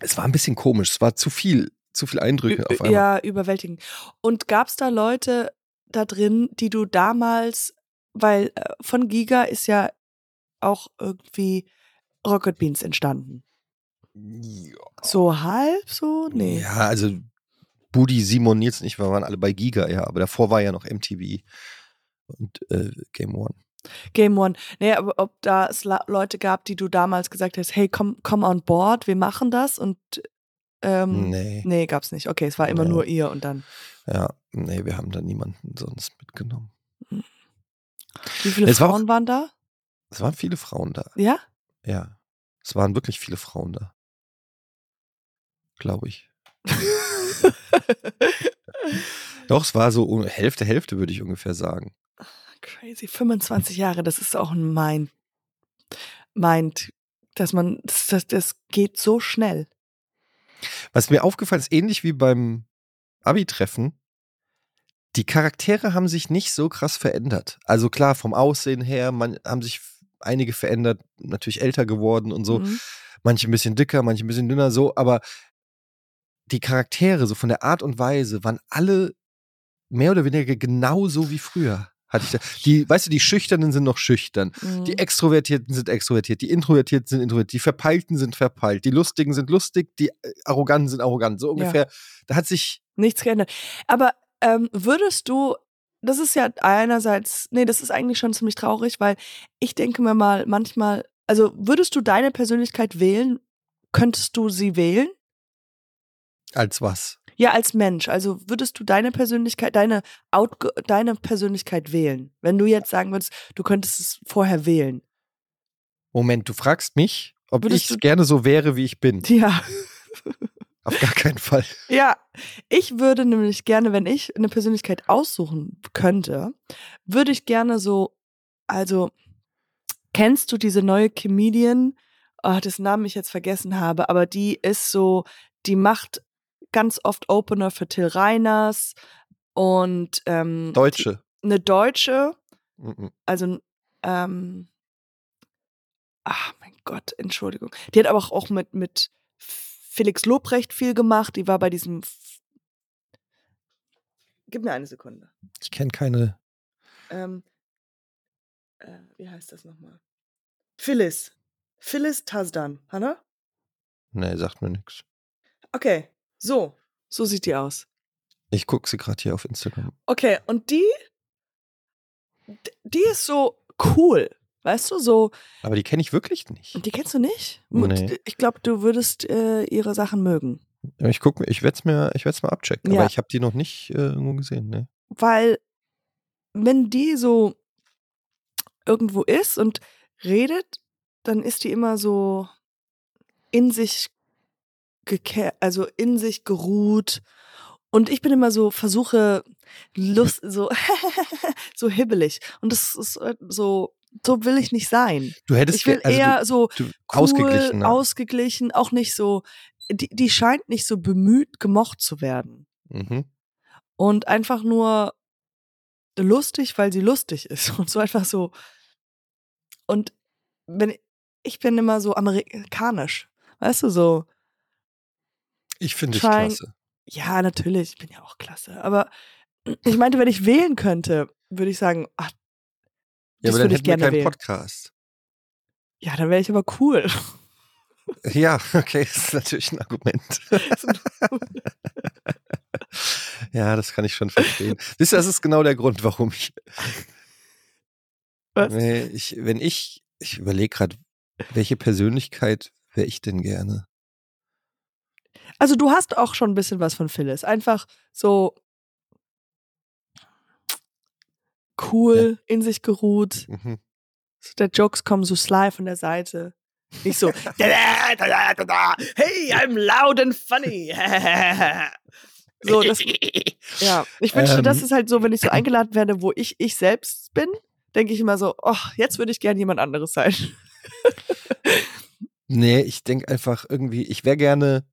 es war ein bisschen komisch, es war zu viel, zu viel Eindrücke Ü- auf einmal. Ja, überwältigend. Und gab es da Leute da drin, die du damals, weil äh, von Giga ist ja auch irgendwie Rocket Beans entstanden. Ja. So halb so? Nee. Ja, also Budi, Simon, Nils und ich, wir waren alle bei Giga, ja, aber davor war ja noch MTV und äh, Game One. Game One. Nee, aber ob da es Leute gab, die du damals gesagt hast, hey, komm, komm on board, wir machen das und ähm, Nee. nee, gab's nicht. Okay, es war immer Nee. nur ihr und dann. Ja, nee, wir haben da niemanden sonst mitgenommen. Wie viele Es war auch- Frauen waren da? Es waren viele Frauen da. Ja? Ja. Es waren wirklich viele Frauen da. glaube ich. Doch, es war so Hälfte, Hälfte, würde ich ungefähr sagen. Crazy. 25 Jahre, das ist auch ein Mind. Mind, dass man, das, das, das geht so schnell. Was mir aufgefallen ist, ähnlich wie beim Abi-Treffen, die Charaktere haben sich nicht so krass verändert. Also klar, vom Aussehen her, man haben sich einige verändert, natürlich älter geworden und so. Mhm. Manche ein bisschen dicker, manche ein bisschen dünner, so, aber die Charaktere, so von der Art und Weise, waren alle mehr oder weniger genauso wie früher. Hatte ich da. Die, weißt du, die Schüchternen sind noch schüchtern. Mhm. Die Extrovertierten sind extrovertiert, die Introvertierten sind introvertiert, die Verpeilten sind verpeilt, die Lustigen sind lustig, die äh, Arroganten sind arrogant. So ungefähr. Da hat sich. Nichts geändert. Aber ähm, würdest du, das ist ja einerseits, nee, das ist eigentlich schon ziemlich traurig, weil ich denke mir mal manchmal, also würdest du deine Persönlichkeit wählen? Könntest du sie wählen? Als was? Ja, als Mensch. Also würdest du deine Persönlichkeit, deine, Outgo deine Persönlichkeit wählen? Wenn du jetzt sagen würdest, du könntest es vorher wählen. Moment, du fragst mich, ob Würdest ich gerne so wäre, wie ich bin. Ja. Auf gar keinen Fall. Ja, ich würde nämlich gerne, wenn ich eine Persönlichkeit aussuchen könnte, würde ich gerne so, also, kennst du diese neue Comedian, oh, dessen Namen ich jetzt vergessen habe, aber die ist so, die macht ganz oft Opener für Till Reiners und ähm, Deutsche. Eine Deutsche, Mhm. also ähm, ach mein Gott, Entschuldigung. Die hat aber auch- auch mit, mit Felix Lobrecht viel gemacht. Die war bei diesem F Gib mir eine Sekunde. Ich kenne keine. Ähm, äh, wie heißt das nochmal? Phyllis. Phyllis Tasdan, Hanna? Nee, sagt mir nichts. Okay, so. So sieht die aus. Ich gucke sie gerade hier auf Instagram. Okay, und die, die ist so cool. Weißt du, so, Aber die kenne ich wirklich nicht. Die kennst du nicht? Nee. Ich glaube, du würdest äh, ihre Sachen mögen. Ich guck mir, ich werde es mir, ich werd's mal abchecken. Ja. Aber ich habe die noch nicht äh, irgendwo gesehen. Ne? Weil, wenn die so irgendwo ist und redet, dann ist die immer so in sich also in sich geruht. Und ich bin immer so, versuche Lust, so, so hibbelig. Und das ist äh, so, so will ich nicht sein. Du hättest Ich will also eher so du, du, cool, ausgeglichen. ausgeglichen, auch nicht so, die, die scheint nicht so bemüht, gemocht zu werden. Mhm. Und einfach nur lustig, weil sie lustig ist. Und so einfach so. Und wenn ich bin immer so amerikanisch. Weißt du, so, Ich finde dich klasse. ja, natürlich, ich bin ja auch klasse. Aber ich meinte, wenn ich wählen könnte, würde ich sagen, ach, Ja, aber dann hätten wir gerne keinen wählen. Podcast. ja, dann wäre ich aber cool. Ja, okay, das ist natürlich ein Argument. ja, das kann ich schon verstehen. Wisst ihr, das ist genau der Grund, warum ich. Was? Ich wenn ich, ich überlege gerade, welche Persönlichkeit wäre ich denn gerne? Also du hast auch schon ein bisschen was von Phyllis. Einfach so cool, in sich geruht. Mhm. Der Jokes kommen so sly von der Seite. Nicht so, "Da, da, da, da, da. hey, I'm loud and funny. so, das, ja. Ich wünschte, Ähm. das ist halt so, wenn ich so eingeladen werde, wo ich ich selbst bin, denke ich immer so, oh, jetzt würde ich gern jemand anderes sein. Nee, ich denke einfach irgendwie, ich wäre gerne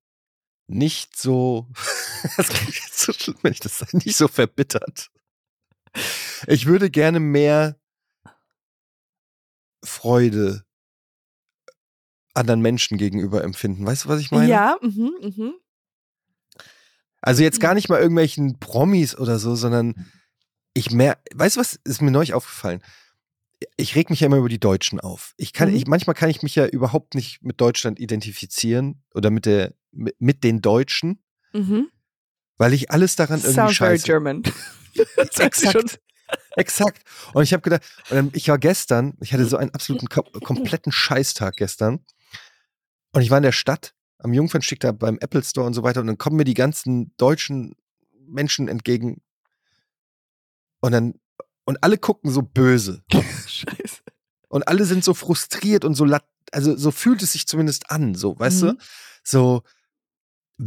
nicht so, das klingt jetzt so schlimm, wenn ich das sage, nicht so verbittert. Ich würde gerne mehr Freude anderen Menschen gegenüber empfinden. Weißt du, was ich meine? Ja, mhm, mhm. Also jetzt gar nicht mal irgendwelchen Promis oder so, sondern ich mehr, weißt du was, ist mir neulich aufgefallen? Ich reg mich ja immer über die Deutschen auf. Ich kann, Mhm. ich, manchmal kann ich mich ja überhaupt nicht mit Deutschland identifizieren oder mit der, mit, den Deutschen, mhm. weil ich alles daran irgendwie Sounds very scheiße. German. Sie schon. Exakt. Exakt. Und ich habe gedacht, ich war gestern, ich hatte so einen absoluten kom kompletten Scheißtag gestern. Und ich war in der Stadt am Jungfernstieg da beim Apple Store und so weiter. Und dann kommen mir die ganzen deutschen Menschen entgegen. Und dann, und alle gucken so böse. Scheiße. Und alle sind so frustriert und so, lat- also so fühlt es sich zumindest an, so, weißt Mhm. du? So,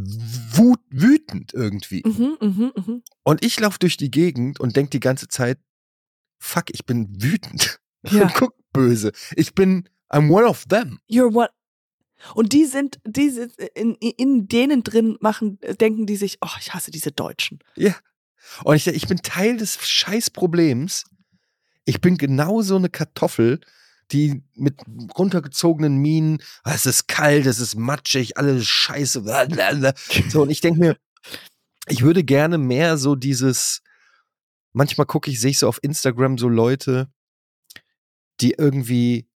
wut, wütend irgendwie. Mhm, mhm, mhm. Und ich laufe durch die Gegend und denk die ganze Zeit, fuck, ich bin wütend. Ja. Und guck böse. Ich bin, I'm one of them. You're what? Und die sind, die sind in, in denen drin machen, denken die sich, oh, ich hasse diese Deutschen. Ja. Und ich, ich bin Teil des Scheißproblems. Ich bin genau so eine Kartoffel, die mit runtergezogenen Minen, "Ah, es ist kalt, es ist matschig, alles scheiße. blablabla." So, und ich denke mir, ich würde gerne mehr so dieses, manchmal gucke ich, sehe ich so auf Instagram so Leute, die irgendwie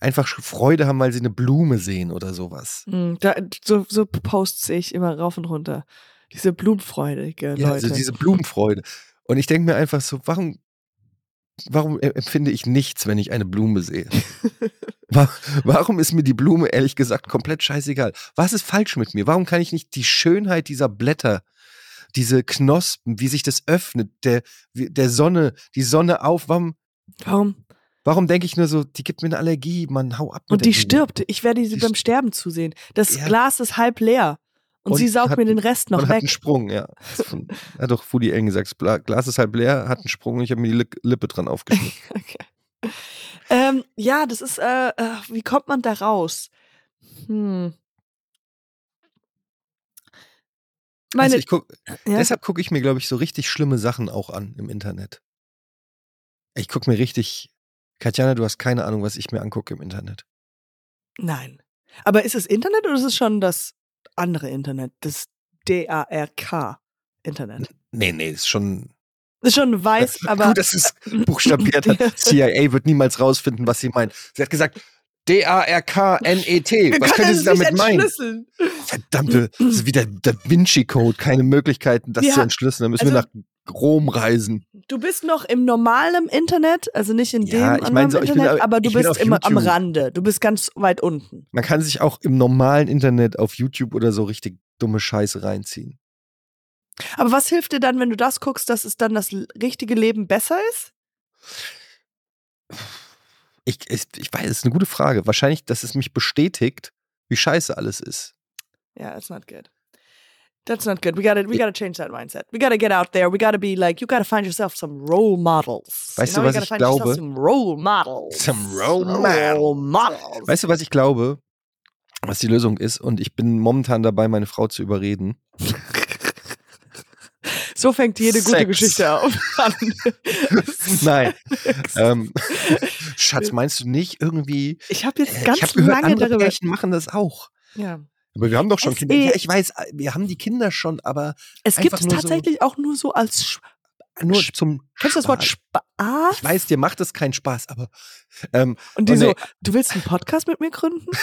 einfach Freude haben, weil sie eine Blume sehen oder sowas. Mm, Da, so, so Posts sehe ich immer rauf und runter. Diese blumenfreudige Ja, Leute. also diese Blumenfreude. Und ich denke mir einfach so, warum, warum e- empfinde ich nichts, wenn ich eine Blume sehe? Wa- warum ist mir die Blume ehrlich gesagt komplett scheißegal? Was ist falsch mit mir? Warum kann ich nicht die Schönheit dieser Blätter, diese Knospen, wie sich das öffnet, der, der Sonne, die Sonne auf, warum, Warum? warum denke ich nur so, die gibt mir eine Allergie, Mann, hau ab. mit Und die Blume. stirbt. Ich werde sie Die beim st- Sterben zusehen. Das Ja. Glas ist halb leer. Und, Und sie saugt hat- mir den Rest noch Und hat einen weg. Sprung, ja. Hat doch Woody Allen gesagt, Glas ist halb leer, hat einen Sprung und ich habe mir die Li- Lippe dran aufgeschnitten. Okay. Ähm, ja, das ist, äh, äh, wie kommt man da raus? Hm. Meine, also ich guck, ja? Deshalb gucke ich mir, glaube ich, so richtig schlimme Sachen auch an im Internet. Ich gucke mir richtig. Katjana, du hast keine Ahnung, was ich mir angucke im Internet. Nein. Aber ist es Internet oder ist es schon das andere Internet? Das D-A-R-K-Internet. Nee, nee, ist schon. Ist schon weiß, aber. Gut, dass es buchstabiert hat. CIA wird niemals rausfinden, was sie meint. Sie hat gesagt, D-A-R-K-N-E-T. Wir Was können könnte sie damit meinen? Verdammte, das ist wieder Da Vinci-Code, keine Möglichkeiten, das Ja, zu entschlüsseln. Da müssen wir also- nach Rom reisen. Du bist noch im normalen Internet, also nicht in Ja, dem ich anderen so, ich bin Internet, au- aber du bin bist immer am. Rande. Du bist ganz weit unten. Man kann sich auch im normalen Internet auf YouTube oder so richtig dumme Scheiße reinziehen. Aber was hilft dir dann, wenn du das guckst, dass es dann das richtige Leben besser ist? Ich, ich, ich weiß, es ist eine gute Frage. Wahrscheinlich, dass es mich bestätigt, wie scheiße alles ist. Yeah, that's not good. That's not good. We gotta we gotta change that mindset. We gotta get out there. We gotta be like, you gotta find yourself some role models. Weißt you du, know, was ich find yourself glaube? Some role models. Some role Role models. Weißt du, was ich glaube, was die Lösung ist? Und ich bin momentan dabei, meine Frau zu überreden. So fängt jede gute Sex. Geschichte auf. Nein. ähm, Schatz, meinst du nicht irgendwie? Ich habe jetzt Äh, ganz ich habe gehört, lange andere darüber. Pärchen machen das auch. Ja. Aber wir haben doch schon Es Kinder. Ja, ich weiß, wir haben die Kinder schon, aber Es gibt es nur so- tatsächlich auch nur so als. Sch- nur zum. Kennst du das Wort Spaß. Ich weiß, dir macht das keinen Spaß, aber ähm, Und die Oh, nee. so, du willst einen Podcast mit mir gründen?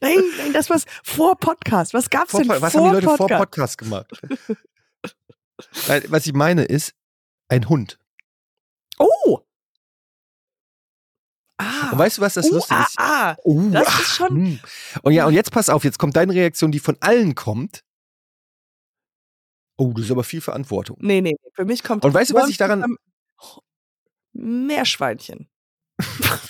nein, nein, das war's vor Podcast. Was gab's vor, denn was vor haben die Leute vor Podcast? Podcast gemacht? Nein, was ich meine ist, ein Hund. Oh! Ah. Und weißt du, was das uh, Lustige ah, ist? ah. Oh, Das ist schon- hm. Und ja, und jetzt pass auf, jetzt kommt deine Reaktion, die von allen kommt. Oh, das ist aber viel Verantwortung. Nee, nee. Für mich kommt. Und weißt du, was ich daran- Meerschweinchen.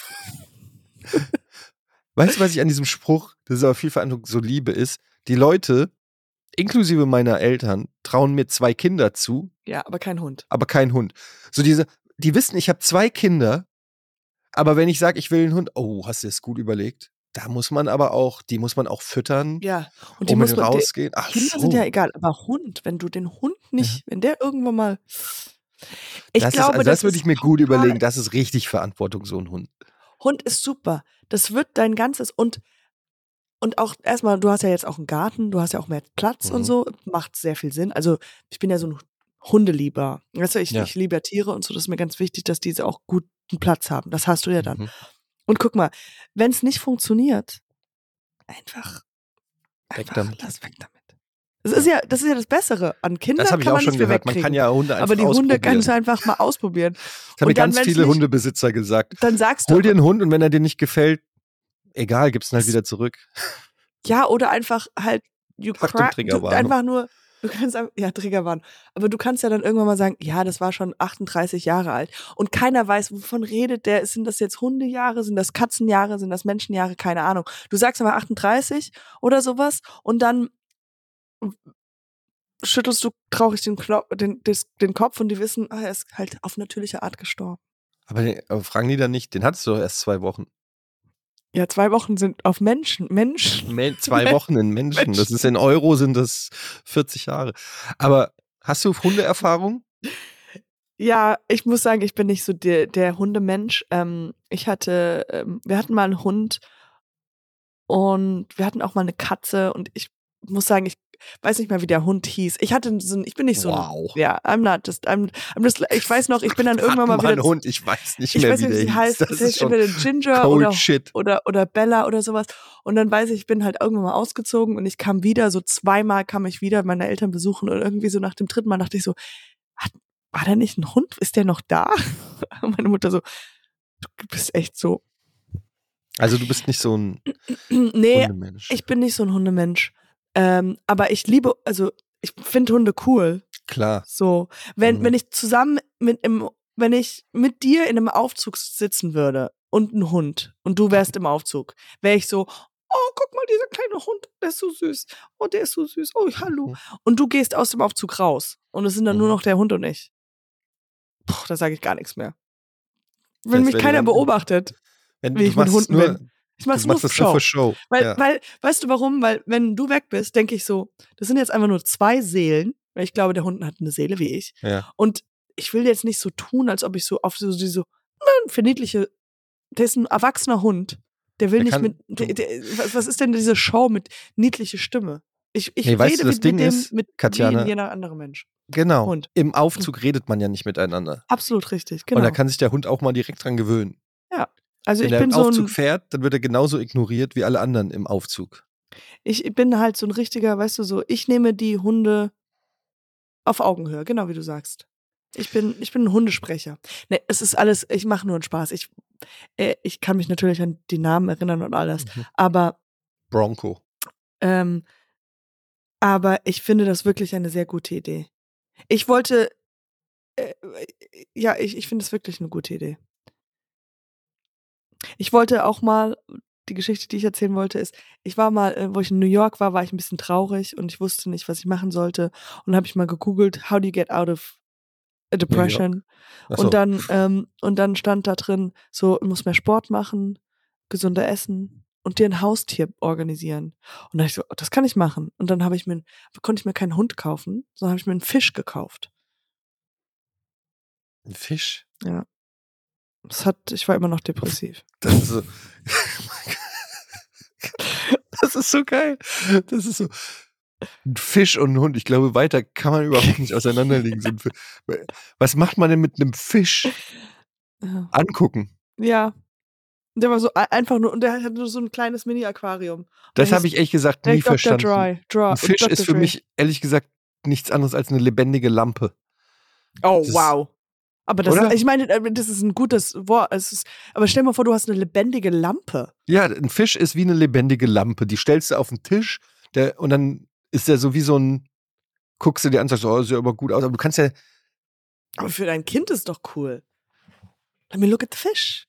Weißt du, was ich an diesem Spruch, das ist aber viel Verantwortung, so liebe, ist, die Leute, inklusive meiner Eltern, trauen mir zwei Kinder zu, Ja, aber kein Hund. aber kein Hund. So diese, die wissen, ich habe zwei Kinder, aber wenn ich sage, ich will einen Hund, oh, hast du das gut überlegt? Da muss man aber auch, die muss man auch füttern, Ja. Und die um muss man. rausgehen. Ach Kinder so. sind ja egal, aber Hund, wenn du den Hund nicht, wenn der irgendwann mal. Ich das glaube, ist, also das würde ist ich mir gut überlegen. Das ist richtig Verantwortung, so ein Hund. Hund ist super. Das wird dein ganzes und und auch erstmal, du hast ja jetzt auch einen Garten, du hast ja auch mehr Platz und Mhm. so, macht sehr viel Sinn. Also ich bin ja so ein Hundelieber. Weißt du, ich, Ja. ich liebe Tiere und so, das ist mir ganz wichtig, dass diese auch guten Platz haben. Das hast du ja dann. Mhm. Und guck mal, wenn es nicht funktioniert, einfach, Weg einfach damit. lass weg damit. Das ist ja, das ist ja das Bessere an Kindern. Das habe ich kann auch man schon gehört. Man kann ja Hunde einfach aber die Hunde kannst du einfach mal ausprobieren. Das haben dann, ganz viele nicht- Hundebesitzer gesagt. Dann sagst du, Hol dir einen Hund und wenn er dir nicht gefällt, egal, gib's ihn halt wieder zurück. Ja, oder einfach halt, you Achtung, crack, einfach nur, Du kannst ja, Triggerwarnung. Aber du kannst ja dann irgendwann mal sagen, ja, das war schon 38 Jahre alt. Und keiner weiß, wovon redet der. Sind das jetzt Hundejahre? Sind das Katzenjahre? Sind das Menschenjahre? Keine Ahnung. Du sagst aber 38 oder sowas und dann schüttelst du traurig den, Kno den, des, den Kopf und die wissen, ah, er ist halt auf natürliche Art gestorben. Aber, den, aber fragen die dann nicht, den hattest du doch erst zwei Wochen. Ja, zwei Wochen sind auf Menschen. Menschen. Men zwei Wochen in Menschen. Das ist in Euro sind das 40 Jahre. Aber hast du Hundeerfahrung? Ja, ich muss sagen, ich bin nicht so der, der Hundemensch. Ähm, ich hatte, ähm, wir hatten mal einen Hund und wir hatten auch mal eine Katze und ich muss sagen, ich weiß nicht mehr, wie der Hund hieß. Ich hatte so ein, ich bin nicht so Wow. ein, ja, I'm not just, I'm, I'm just, ich weiß noch, ich bin dann irgendwann mal wieder, einen Hund, ich weiß nicht ich mehr, weiß wie nicht, wie der sie heißt, das Das ist entweder Ginger oder, shit. oder, oder Bella oder sowas. Und dann weiß ich, ich bin halt irgendwann mal ausgezogen und ich kam wieder, so zweimal kam ich wieder meine Eltern besuchen und irgendwie so nach dem dritten Mal dachte ich so, hat, war da nicht ein Hund? Ist der noch da? Und meine Mutter so, du bist echt so, Also du bist nicht so ein nee, Hundemensch. ich bin nicht so ein Hundemensch. Ähm, aber ich liebe, also ich finde Hunde cool. Klar. So, wenn, Mhm. wenn ich zusammen mit im, wenn ich mit dir in einem Aufzug sitzen würde und ein Hund und du wärst im Aufzug, wäre ich so, oh, guck mal, dieser kleine Hund, der ist so süß. Oh, der ist so süß. Oh, hallo. Und du gehst aus dem Aufzug raus und es sind dann nur Mhm. noch der Hund und ich. Puh, da sage ich gar nichts mehr. Wenn Das mich keiner dann- beobachtet, Wenn, wie ich mit Hunden nur, bin. Ich mach's nur für das Show. für Show. Weil, ja. weil, weißt du warum? Weil, wenn du weg bist, denke ich so, das sind jetzt einfach nur zwei Seelen, weil ich glaube, der Hund hat eine Seele wie ich. ja. Und ich will jetzt nicht so tun, als ob ich so auf so diese verniedliche, der ist ein erwachsener Hund. Der will Der nicht kann- mit, der, der, was ist denn diese Show mit niedliche Stimme? Ich, ich Nee, weißt rede du, das mit, Ding mit dem, ist, mit Katjana- wie jeder andere Mensch. Genau. Hund. Im Aufzug redet man ja nicht miteinander. Absolut richtig, Und genau. da kann sich der Hund auch mal direkt dran gewöhnen. Also Wenn ich bin im so Aufzug ein, fährt, dann wird er genauso ignoriert wie alle anderen im Aufzug. ich bin halt so ein richtiger, weißt du, so, ich nehme die Hunde auf Augenhöhe, genau wie du sagst. Ich bin, ich bin ein Hundesprecher. Ne, es ist alles, ich mache nur einen Spaß. Ich, äh, ich kann mich natürlich an die Namen erinnern und alles. Mhm. Aber, Bronco. ähm, aber ich finde das wirklich eine sehr gute Idee. Ich wollte, äh, ja, ich, ich finde es wirklich eine gute Idee. Ich wollte auch mal, die Geschichte, die ich erzählen wollte, ist, ich war mal, äh, wo ich in New York war, war ich ein bisschen traurig und ich wusste nicht, was ich machen sollte. Und habe ich mal gegoogelt, how do you get out of a depression? Und dann, ähm, und dann stand da drin, so, du musst mehr Sport machen, gesünder essen und dir ein Haustier organisieren. Und da ich so, das kann ich machen. Und dann habe ich mir, konnte ich mir keinen Hund kaufen, sondern habe ich mir einen Fisch gekauft. Ein Fisch. Das hat, ich war immer noch depressiv. Das ist so. das ist so geil. Das ist so. Ein Fisch und ein Hund. Ich glaube, weiter kann man überhaupt nicht auseinanderlegen. Was macht man denn mit einem Fisch? Angucken. ja. Der war so ein- einfach nur, und der hatte nur so ein kleines Mini-Aquarium. Das habe ich ehrlich gesagt nie verstanden. Dry. Dry. Ein Fisch ist für mich ehrlich gesagt nichts anderes als eine lebendige Lampe. Oh, das- wow. Aber das, Oder? ich meine, äh, das ist ein gutes Wort. Ist, aber stell mal vor, du hast eine lebendige Lampe. Ja, ein Fisch ist wie eine lebendige Lampe. Die stellst du auf den Tisch der, und dann ist der so wie so ein, guckst du dir an und sagst, oh, sieht aber gut aus. Aber du kannst ja, Aber für dein Kind ist doch cool. Let me look at the fish.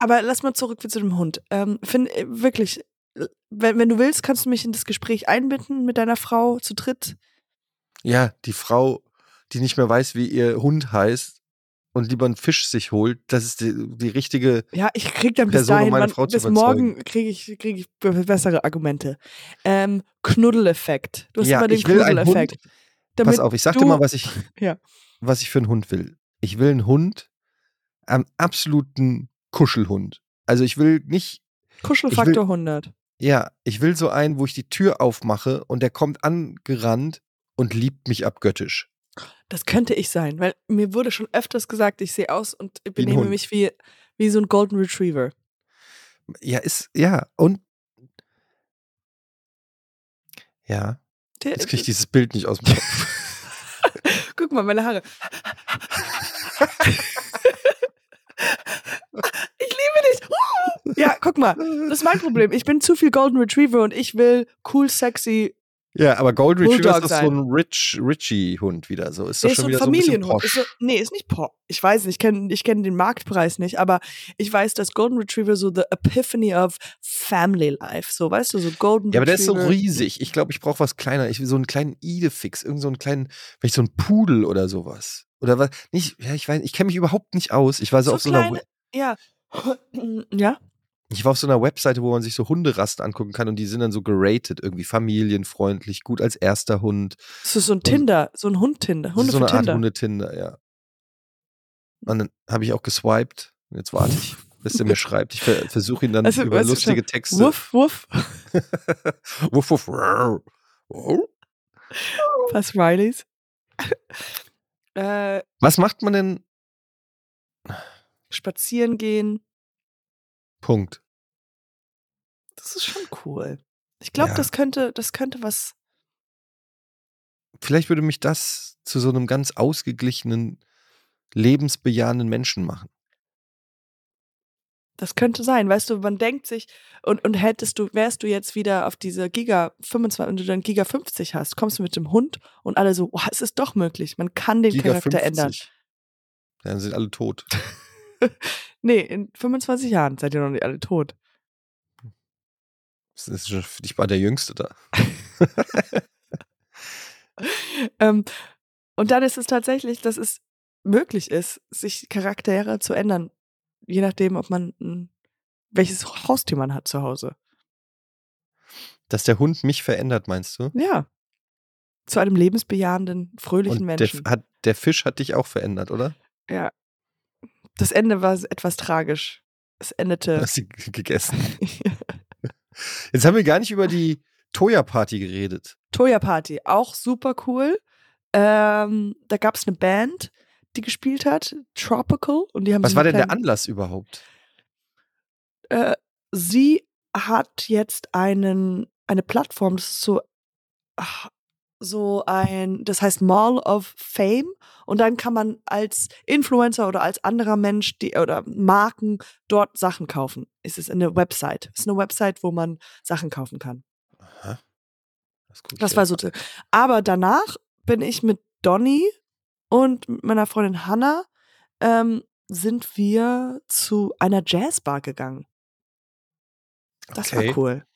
Aber lass mal zurück zu dem Hund. Ähm, find, äh, wirklich, wenn, wenn du willst, kannst du mich in das Gespräch einbinden mit deiner Frau zu dritt. ja, die Frau, die nicht mehr weiß, wie ihr Hund heißt und lieber einen Fisch sich holt, das ist die, die richtige. Ja, ich krieg dann bis Person, um dahin, meine wann, Frau zu bis morgen kriege ich, krieg ich be- bessere Argumente. Ähm, Knuddeleffekt. Du hast Ja, immer den Knuddeleffekt. Pass auf, ich sag dir mal, was ich, Ja. was ich für einen Hund will. Ich will einen Hund, einen absoluten Kuschelhund. Also ich will nicht Kuschelfaktor 100. Ja, ich will so einen, wo ich die Tür aufmache und der kommt angerannt und liebt mich abgöttisch. Das könnte ich sein, weil mir wurde schon öfters gesagt, ich sehe aus und benehme mich wie, wie so ein Golden Retriever. Ja, ist, ja, und. Ja, Der, jetzt kriege ich dieses Bild nicht aus dem Kopf. Guck mal, meine Haare. Ja, guck mal, das ist mein Problem. Ich bin zu viel Golden Retriever und ich will cool, sexy. Ja, aber Golden Retriever ist doch so ein Rich, Richie-Hund wieder. So ist das ist so schon ein wieder so ein bisschen Familienhund. Ist so, nee, ist nicht posh. Ich weiß nicht, ich kenne ich kenn den Marktpreis nicht, aber ich weiß, dass Golden Retriever so the epiphany of family life. So, weißt du, so Golden Ja, aber der ist so Retriever. riesig. Ich glaube, ich brauche was kleiner. Ich will so einen kleinen Idefix, irgend so einen kleinen, vielleicht so einen Pudel oder sowas. Oder was? Nicht, ja, ich weiß, ich kenne mich überhaupt nicht aus. Ich war so, So auf so einer, Ja. Ja. Ich war auf so einer Webseite, wo man sich so Hunderassen angucken kann und die sind dann so geratet, irgendwie familienfreundlich, gut als erster Hund. Das ist so ein Tinder, so ein Hund-Tinder. Hunde so eine Art Tinder. Hundetinder, ja. Und dann habe ich auch geswiped. Und jetzt warte ich, bis er mir schreibt. Ich ver versuche ihn dann Also, über lustige Texte. Wuff, wuff. wuff, wuff. Was Rileys? äh, Was macht man denn? spazieren gehen. Punkt. Das ist schon cool. Ich glaube, Ja. das könnte, das könnte was. Vielleicht würde mich das zu so einem ganz ausgeglichenen, lebensbejahenden Menschen machen. Das könnte sein, weißt du, man denkt sich, und, und hättest du, wärst du jetzt wieder auf diese Giga 25, wenn du dann Giga 50 hast, kommst du mit dem Hund und alle so, oh, es ist doch möglich, man kann den Giga Charakter ändern. 50. Dann sind alle tot. Nee, in 25 Jahren seid ihr noch nicht alle tot. Das ist schon, ich war der Jüngste da. ähm, und dann ist es tatsächlich, dass es möglich ist, sich Charaktere zu ändern, je nachdem, ob man welches Haustier man hat zu Hause. Dass der Hund mich verändert, meinst du? Ja. Zu einem lebensbejahenden, fröhlichen Und der, Menschen. hat, der Fisch hat dich auch verändert, oder? Ja. Das Ende war etwas tragisch. Es endete. Hast du g- gegessen. Jetzt haben wir gar nicht über die Toya-Party geredet. Toya Party, auch super cool. Ähm, da gab es eine Band, die gespielt hat, Tropical. Und die haben Was war denn der Anlass überhaupt? äh, sie hat jetzt einen, eine Plattform, das ist so, ach, so ein, das heißt Mall of Fame. Und dann kann man als Influencer oder als anderer Mensch die, oder Marken dort Sachen kaufen. Es ist eine Website. Es ist eine Website, wo man Sachen kaufen kann. Aha. Das, Das war so. Aber danach bin ich mit Donny und mit meiner Freundin Hannah ähm, sind wir zu einer Jazzbar gegangen. Das Okay. war cool.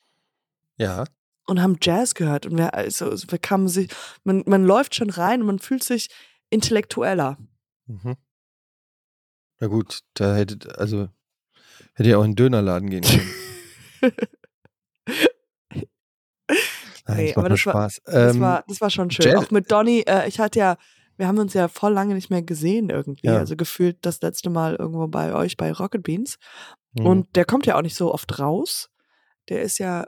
Ja. Und haben Jazz gehört. Und wir, also, wir kamen sich, man, man läuft schon rein und man fühlt sich intellektueller. Mhm. Na gut, da hättet, also hätte ja auch in einen Dönerladen gehen können. Nein, Nee, das aber das war- Spaß. Das, Ähm, war, das war schon schön. Jazz- Auch mit Donny, äh, ich hatte ja, wir haben uns ja voll lange nicht mehr gesehen irgendwie. Ja. Also gefühlt das letzte Mal irgendwo bei euch bei Rocket Beans. mhm. Und der kommt ja auch nicht so oft raus. Der ist ja,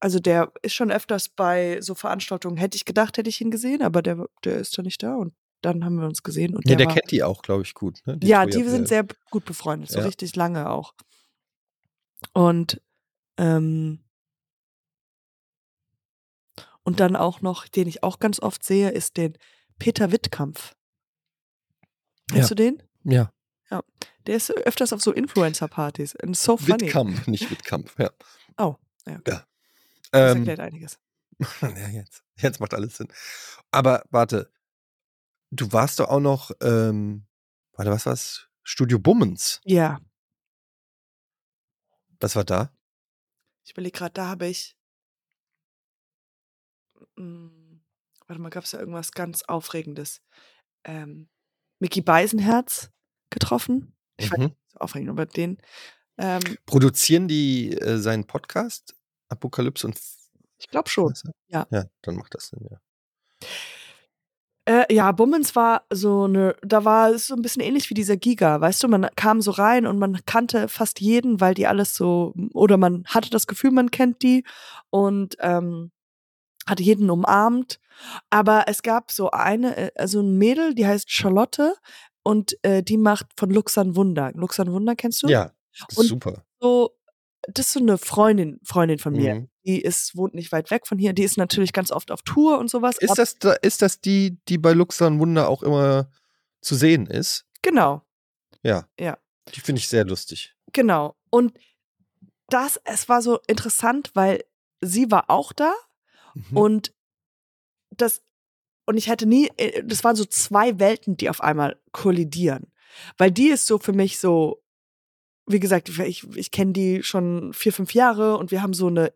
also der ist schon öfters bei so Veranstaltungen, hätte ich gedacht, hätte ich ihn gesehen, aber der, der ist da nicht da. Und dann haben wir uns gesehen. Und ja, der, der war, kennt die auch, glaube ich, gut. Ne? ja, Toya die sind Bell. sehr gut befreundet, so Ja. richtig lange auch. Und ähm, und dann auch noch, den ich auch ganz oft sehe, ist den Peter Wittkampf. Kennst Ja. du den? Ja, Der ist öfters auf so Influencer-Partys. Und so funny. Wittkamp, nicht Wittkamp. Ja. Oh, ja. Ja. Das Ähm, erklärt einiges. ja, jetzt, jetzt macht alles Sinn. Aber warte, du warst doch auch noch, ähm, warte, was war's? Studio Bummens. Ja, Was war da? ich überlege gerade, da habe ich. Mm, warte mal, gab es da irgendwas ganz Aufregendes? Ähm, Mickey Beisenherz getroffen. Ich Mhm. so aufregend, aber den. Ähm, Produzieren die äh, seinen Podcast? Apokalypse und. Ich glaube schon. Ja. Ja, dann macht das Sinn, ja. Äh, ja, Bummens war so eine, da war es so ein bisschen ähnlich wie dieser Giga, weißt du, man kam so rein und man kannte fast jeden, weil die alles so, oder man hatte das Gefühl, man kennt die und ähm, hat jeden umarmt. Aber es gab so eine, also ein Mädel, die heißt Charlotte und äh, die macht von Luxan Wunder. Luxan Wunder kennst du? Ja, Und- super. So, das ist so eine Freundin, Freundin von mir. Mhm. Die ist, wohnt nicht weit weg von hier. Die ist natürlich ganz oft auf Tour und sowas. Ist das, da, ist das die, die bei Luxan Wunder auch immer zu sehen ist? Genau, Ja. Ja. Die finde ich sehr lustig. genau. Und das, es war so interessant, weil sie war auch da Mhm. und das, und ich hätte nie, äh, das waren so zwei Welten, die auf einmal kollidieren. Weil die ist so für mich so, wie gesagt, ich, ich kenne die schon vier, fünf Jahre und wir haben so eine,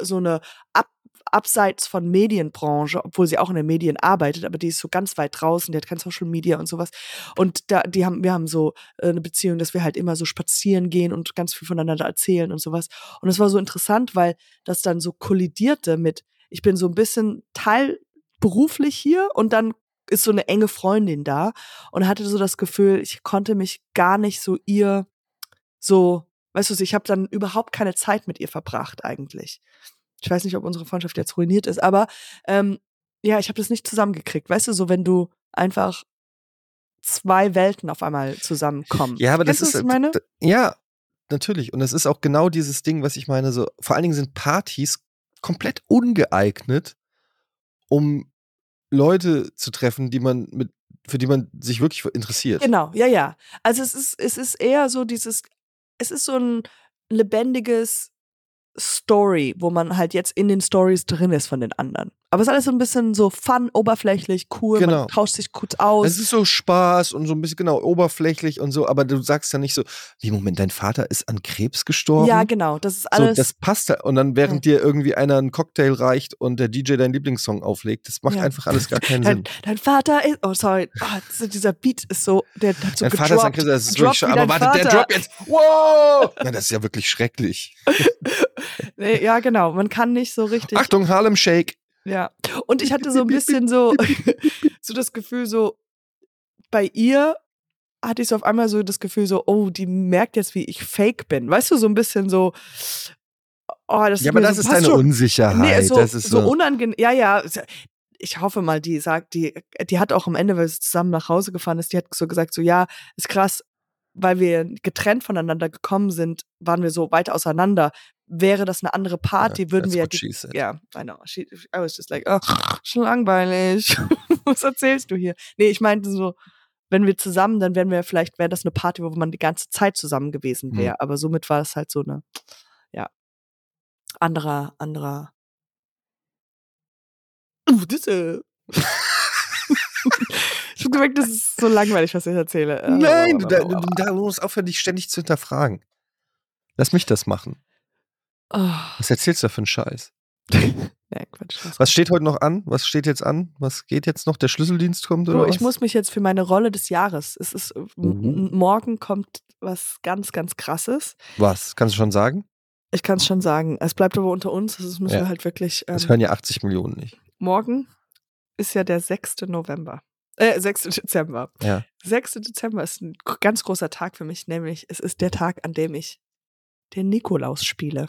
so eine Ab, abseits von Medienbranche, obwohl sie auch in den Medien arbeitet, aber die ist so ganz weit draußen, die hat kein Social Media und sowas. Und da, die haben, wir haben so äh, eine Beziehung, dass wir halt immer so spazieren gehen und ganz viel voneinander erzählen und sowas. Und es war so interessant, weil das dann so kollidierte mit, ich bin so ein bisschen Teil beruflich hier und dann ist so eine enge Freundin da und hatte so das Gefühl, ich konnte mich gar nicht so ihr so, weißt du, ich habe dann überhaupt keine Zeit mit ihr verbracht eigentlich. Ich weiß nicht, ob unsere Freundschaft jetzt ruiniert ist, aber ähm, ja, ich habe das nicht zusammengekriegt. Weißt du, so wenn du einfach zwei Welten auf einmal zusammenkommen. Ja, aber das Kennst ist. meine? Ja, natürlich. Und das ist auch genau dieses Ding, was ich meine. So, vor allen Dingen sind Partys komplett ungeeignet, um Leute zu treffen, die man mit, für die man sich wirklich interessiert. Genau, ja, ja. Also es ist, es ist eher so dieses, es ist so ein lebendiges Story, wo man halt jetzt in den Stories drin ist von den anderen. Aber es ist alles so ein bisschen so fun, oberflächlich, cool, Genau. man tauscht sich kurz aus. Es ist so Spaß und so ein bisschen, genau, oberflächlich und so, aber du sagst ja nicht so, wie, Moment, dein Vater ist an Krebs gestorben? ja, genau, das ist So, alles. das passt da. Und dann, während dir irgendwie einer einen Cocktail reicht und der DJ deinen Lieblingssong auflegt, das macht Ja. einfach alles gar keinen dein, Sinn. dein Vater ist, oh sorry, das- dieser Beat ist so, der hat so Dein Vater ist an gedroppt. Krebs, das ist wirklich schon, aber warte, der Vater. Drop jetzt, wow! Na, das ist ja wirklich schrecklich. Nee, ja, genau, man kann nicht so richtig. Achtung, Harlem Shake. Ja. Und ich hatte so ein bisschen so, so das Gefühl, so bei ihr hatte ich so auf einmal so das Gefühl, so, oh, die merkt jetzt, wie ich fake bin. Weißt du, so ein bisschen so, oh, das Ja, ist aber das so, ist deine schon. Unsicherheit. Nee, so, das ist so so. unangenehm. Ja, ja. Ich hoffe mal, die sagt, die, die hat auch am Ende, weil sie zusammen nach Hause gefahren ist, die hat so gesagt, so, ja, ist krass, weil wir getrennt voneinander gekommen sind, waren wir so weit auseinander. Wäre das eine andere Party, Ja, würden wir ja die, ja, I know. She, I was just like, oh, schon langweilig. Was erzählst du hier? Nee, ich meinte so, wenn wir zusammen, dann wären wir vielleicht, wäre das eine Party, wo man die ganze Zeit zusammen gewesen Hm. wäre. Aber somit war es halt so eine, ja, anderer, anderer. Uh, das, äh. ich hab gemerkt, das ist so langweilig, was ich erzähle. Äh, Nein, du, da, du, da musst aufhören, dich ständig zu hinterfragen. Lass mich das machen. Oh, Was erzählst du da für einen Scheiß? nee, Quatsch. das- Was steht heute noch an? Was steht jetzt an? Was geht jetzt noch? Der Schlüsseldienst kommt oder was? ich muss mich jetzt für meine Rolle des Jahres. Es ist m- Mhm. morgen kommt was ganz, ganz krasses. was? Kannst du schon sagen? Ich kann es schon sagen. Es bleibt aber unter uns. Das müssen Ja. wir halt wirklich. Das Ähm, hören ja 80 Millionen nicht. morgen ist ja der 6. November. Äh, 6. Dezember. Ja. 6. Dezember ist ein ganz großer Tag für mich, nämlich es ist der Tag, an dem ich den Nikolaus spiele.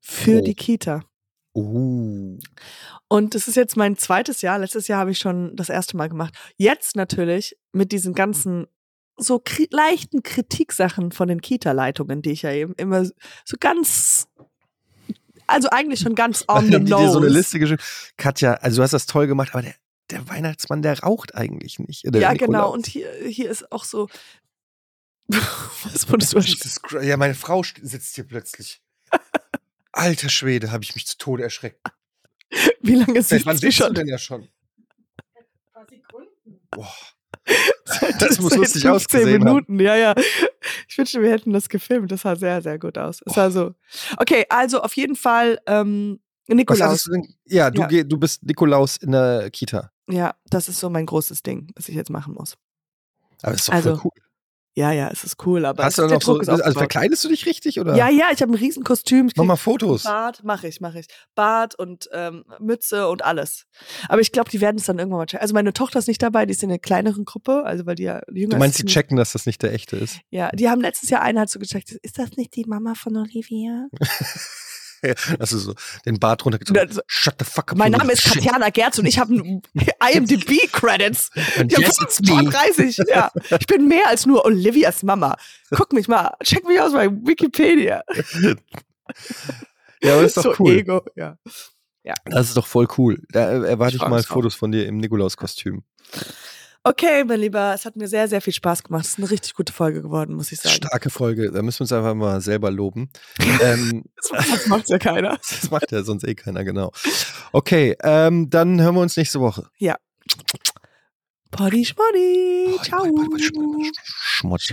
Für Oh. die Kita. Uh. Und das ist jetzt mein zweites Jahr. Letztes Jahr habe ich schon das erste Mal gemacht. Jetzt natürlich mit diesen ganzen so kri leichten Kritiksachen von den Kita-Leitungen, die ich ja eben immer so ganz, also eigentlich schon ganz on the die dir so eine nose. Liste geschrieben? Katja, also du hast das toll gemacht, aber der, der Weihnachtsmann, der raucht eigentlich nicht. Ja, genau. Und hier, hier ist auch so. Was wurdest du erschreckt? Jesus Christ. Ja, meine Frau sitzt hier plötzlich. Alter Schwede, habe ich mich zu Tode erschreckt. Wie lange sitzt wann sie schon? denn ja schon? Boah. Seit- Das muss lustig 15 ausgesehen haben. Minuten, ja, ja. Ich wünschte, wir hätten das gefilmt. Das sah sehr, sehr gut aus. Es sah so. Okay, also auf jeden Fall ähm, Nikolaus. du? Ja, du, Ja. geh, du bist Nikolaus in der Kita. Ja, das ist so mein großes Ding, was ich jetzt machen muss. Aber das ist doch Also, voll cool. Ja, ja, es ist cool, aber Hast du noch so, Druck ist also verkleidest du dich richtig oder? Ja, ja, ich habe ein Riesenkostüm. Ich Mach mal Fotos. Bart, mache ich, mache ich. Bart und ähm, Mütze und alles. Aber ich glaube, die werden es dann irgendwann mal checken. Also meine Tochter ist nicht dabei, die ist in einer kleineren Gruppe, also weil die ja jünger Du meinst, ist. sie checken, dass das nicht der echte ist? Ja, die haben letztes Jahr eine hat so gecheckt, ist das nicht die Mama von Olivia? Also so den Bart runtergezogen. So, Shut the fuck up. Mein Name ist shit. Katjana Gerz und ich habe IMDb-Credits. Ich yes, habe it's me. 30, ja. Ich bin mehr als nur Olivias Mama. Guck mich mal, check mich aus bei Wikipedia. Ja, aber das ist doch so cool. Ego, ja. Das ist doch voll cool. Da äh, erwarte ich freu mal. Fotos von dir im Nikolaus-Kostüm. Okay, mein Lieber, es hat mir sehr, sehr viel Spaß gemacht. Es ist eine richtig gute Folge geworden, muss ich sagen. Starke Folge. Da müssen wir uns einfach mal selber loben. ähm, Das macht ja keiner. das macht ja sonst eh keiner, genau. Okay, ähm, dann hören wir uns nächste Woche. Poddy Schmoddy. Ciao. Schmutz.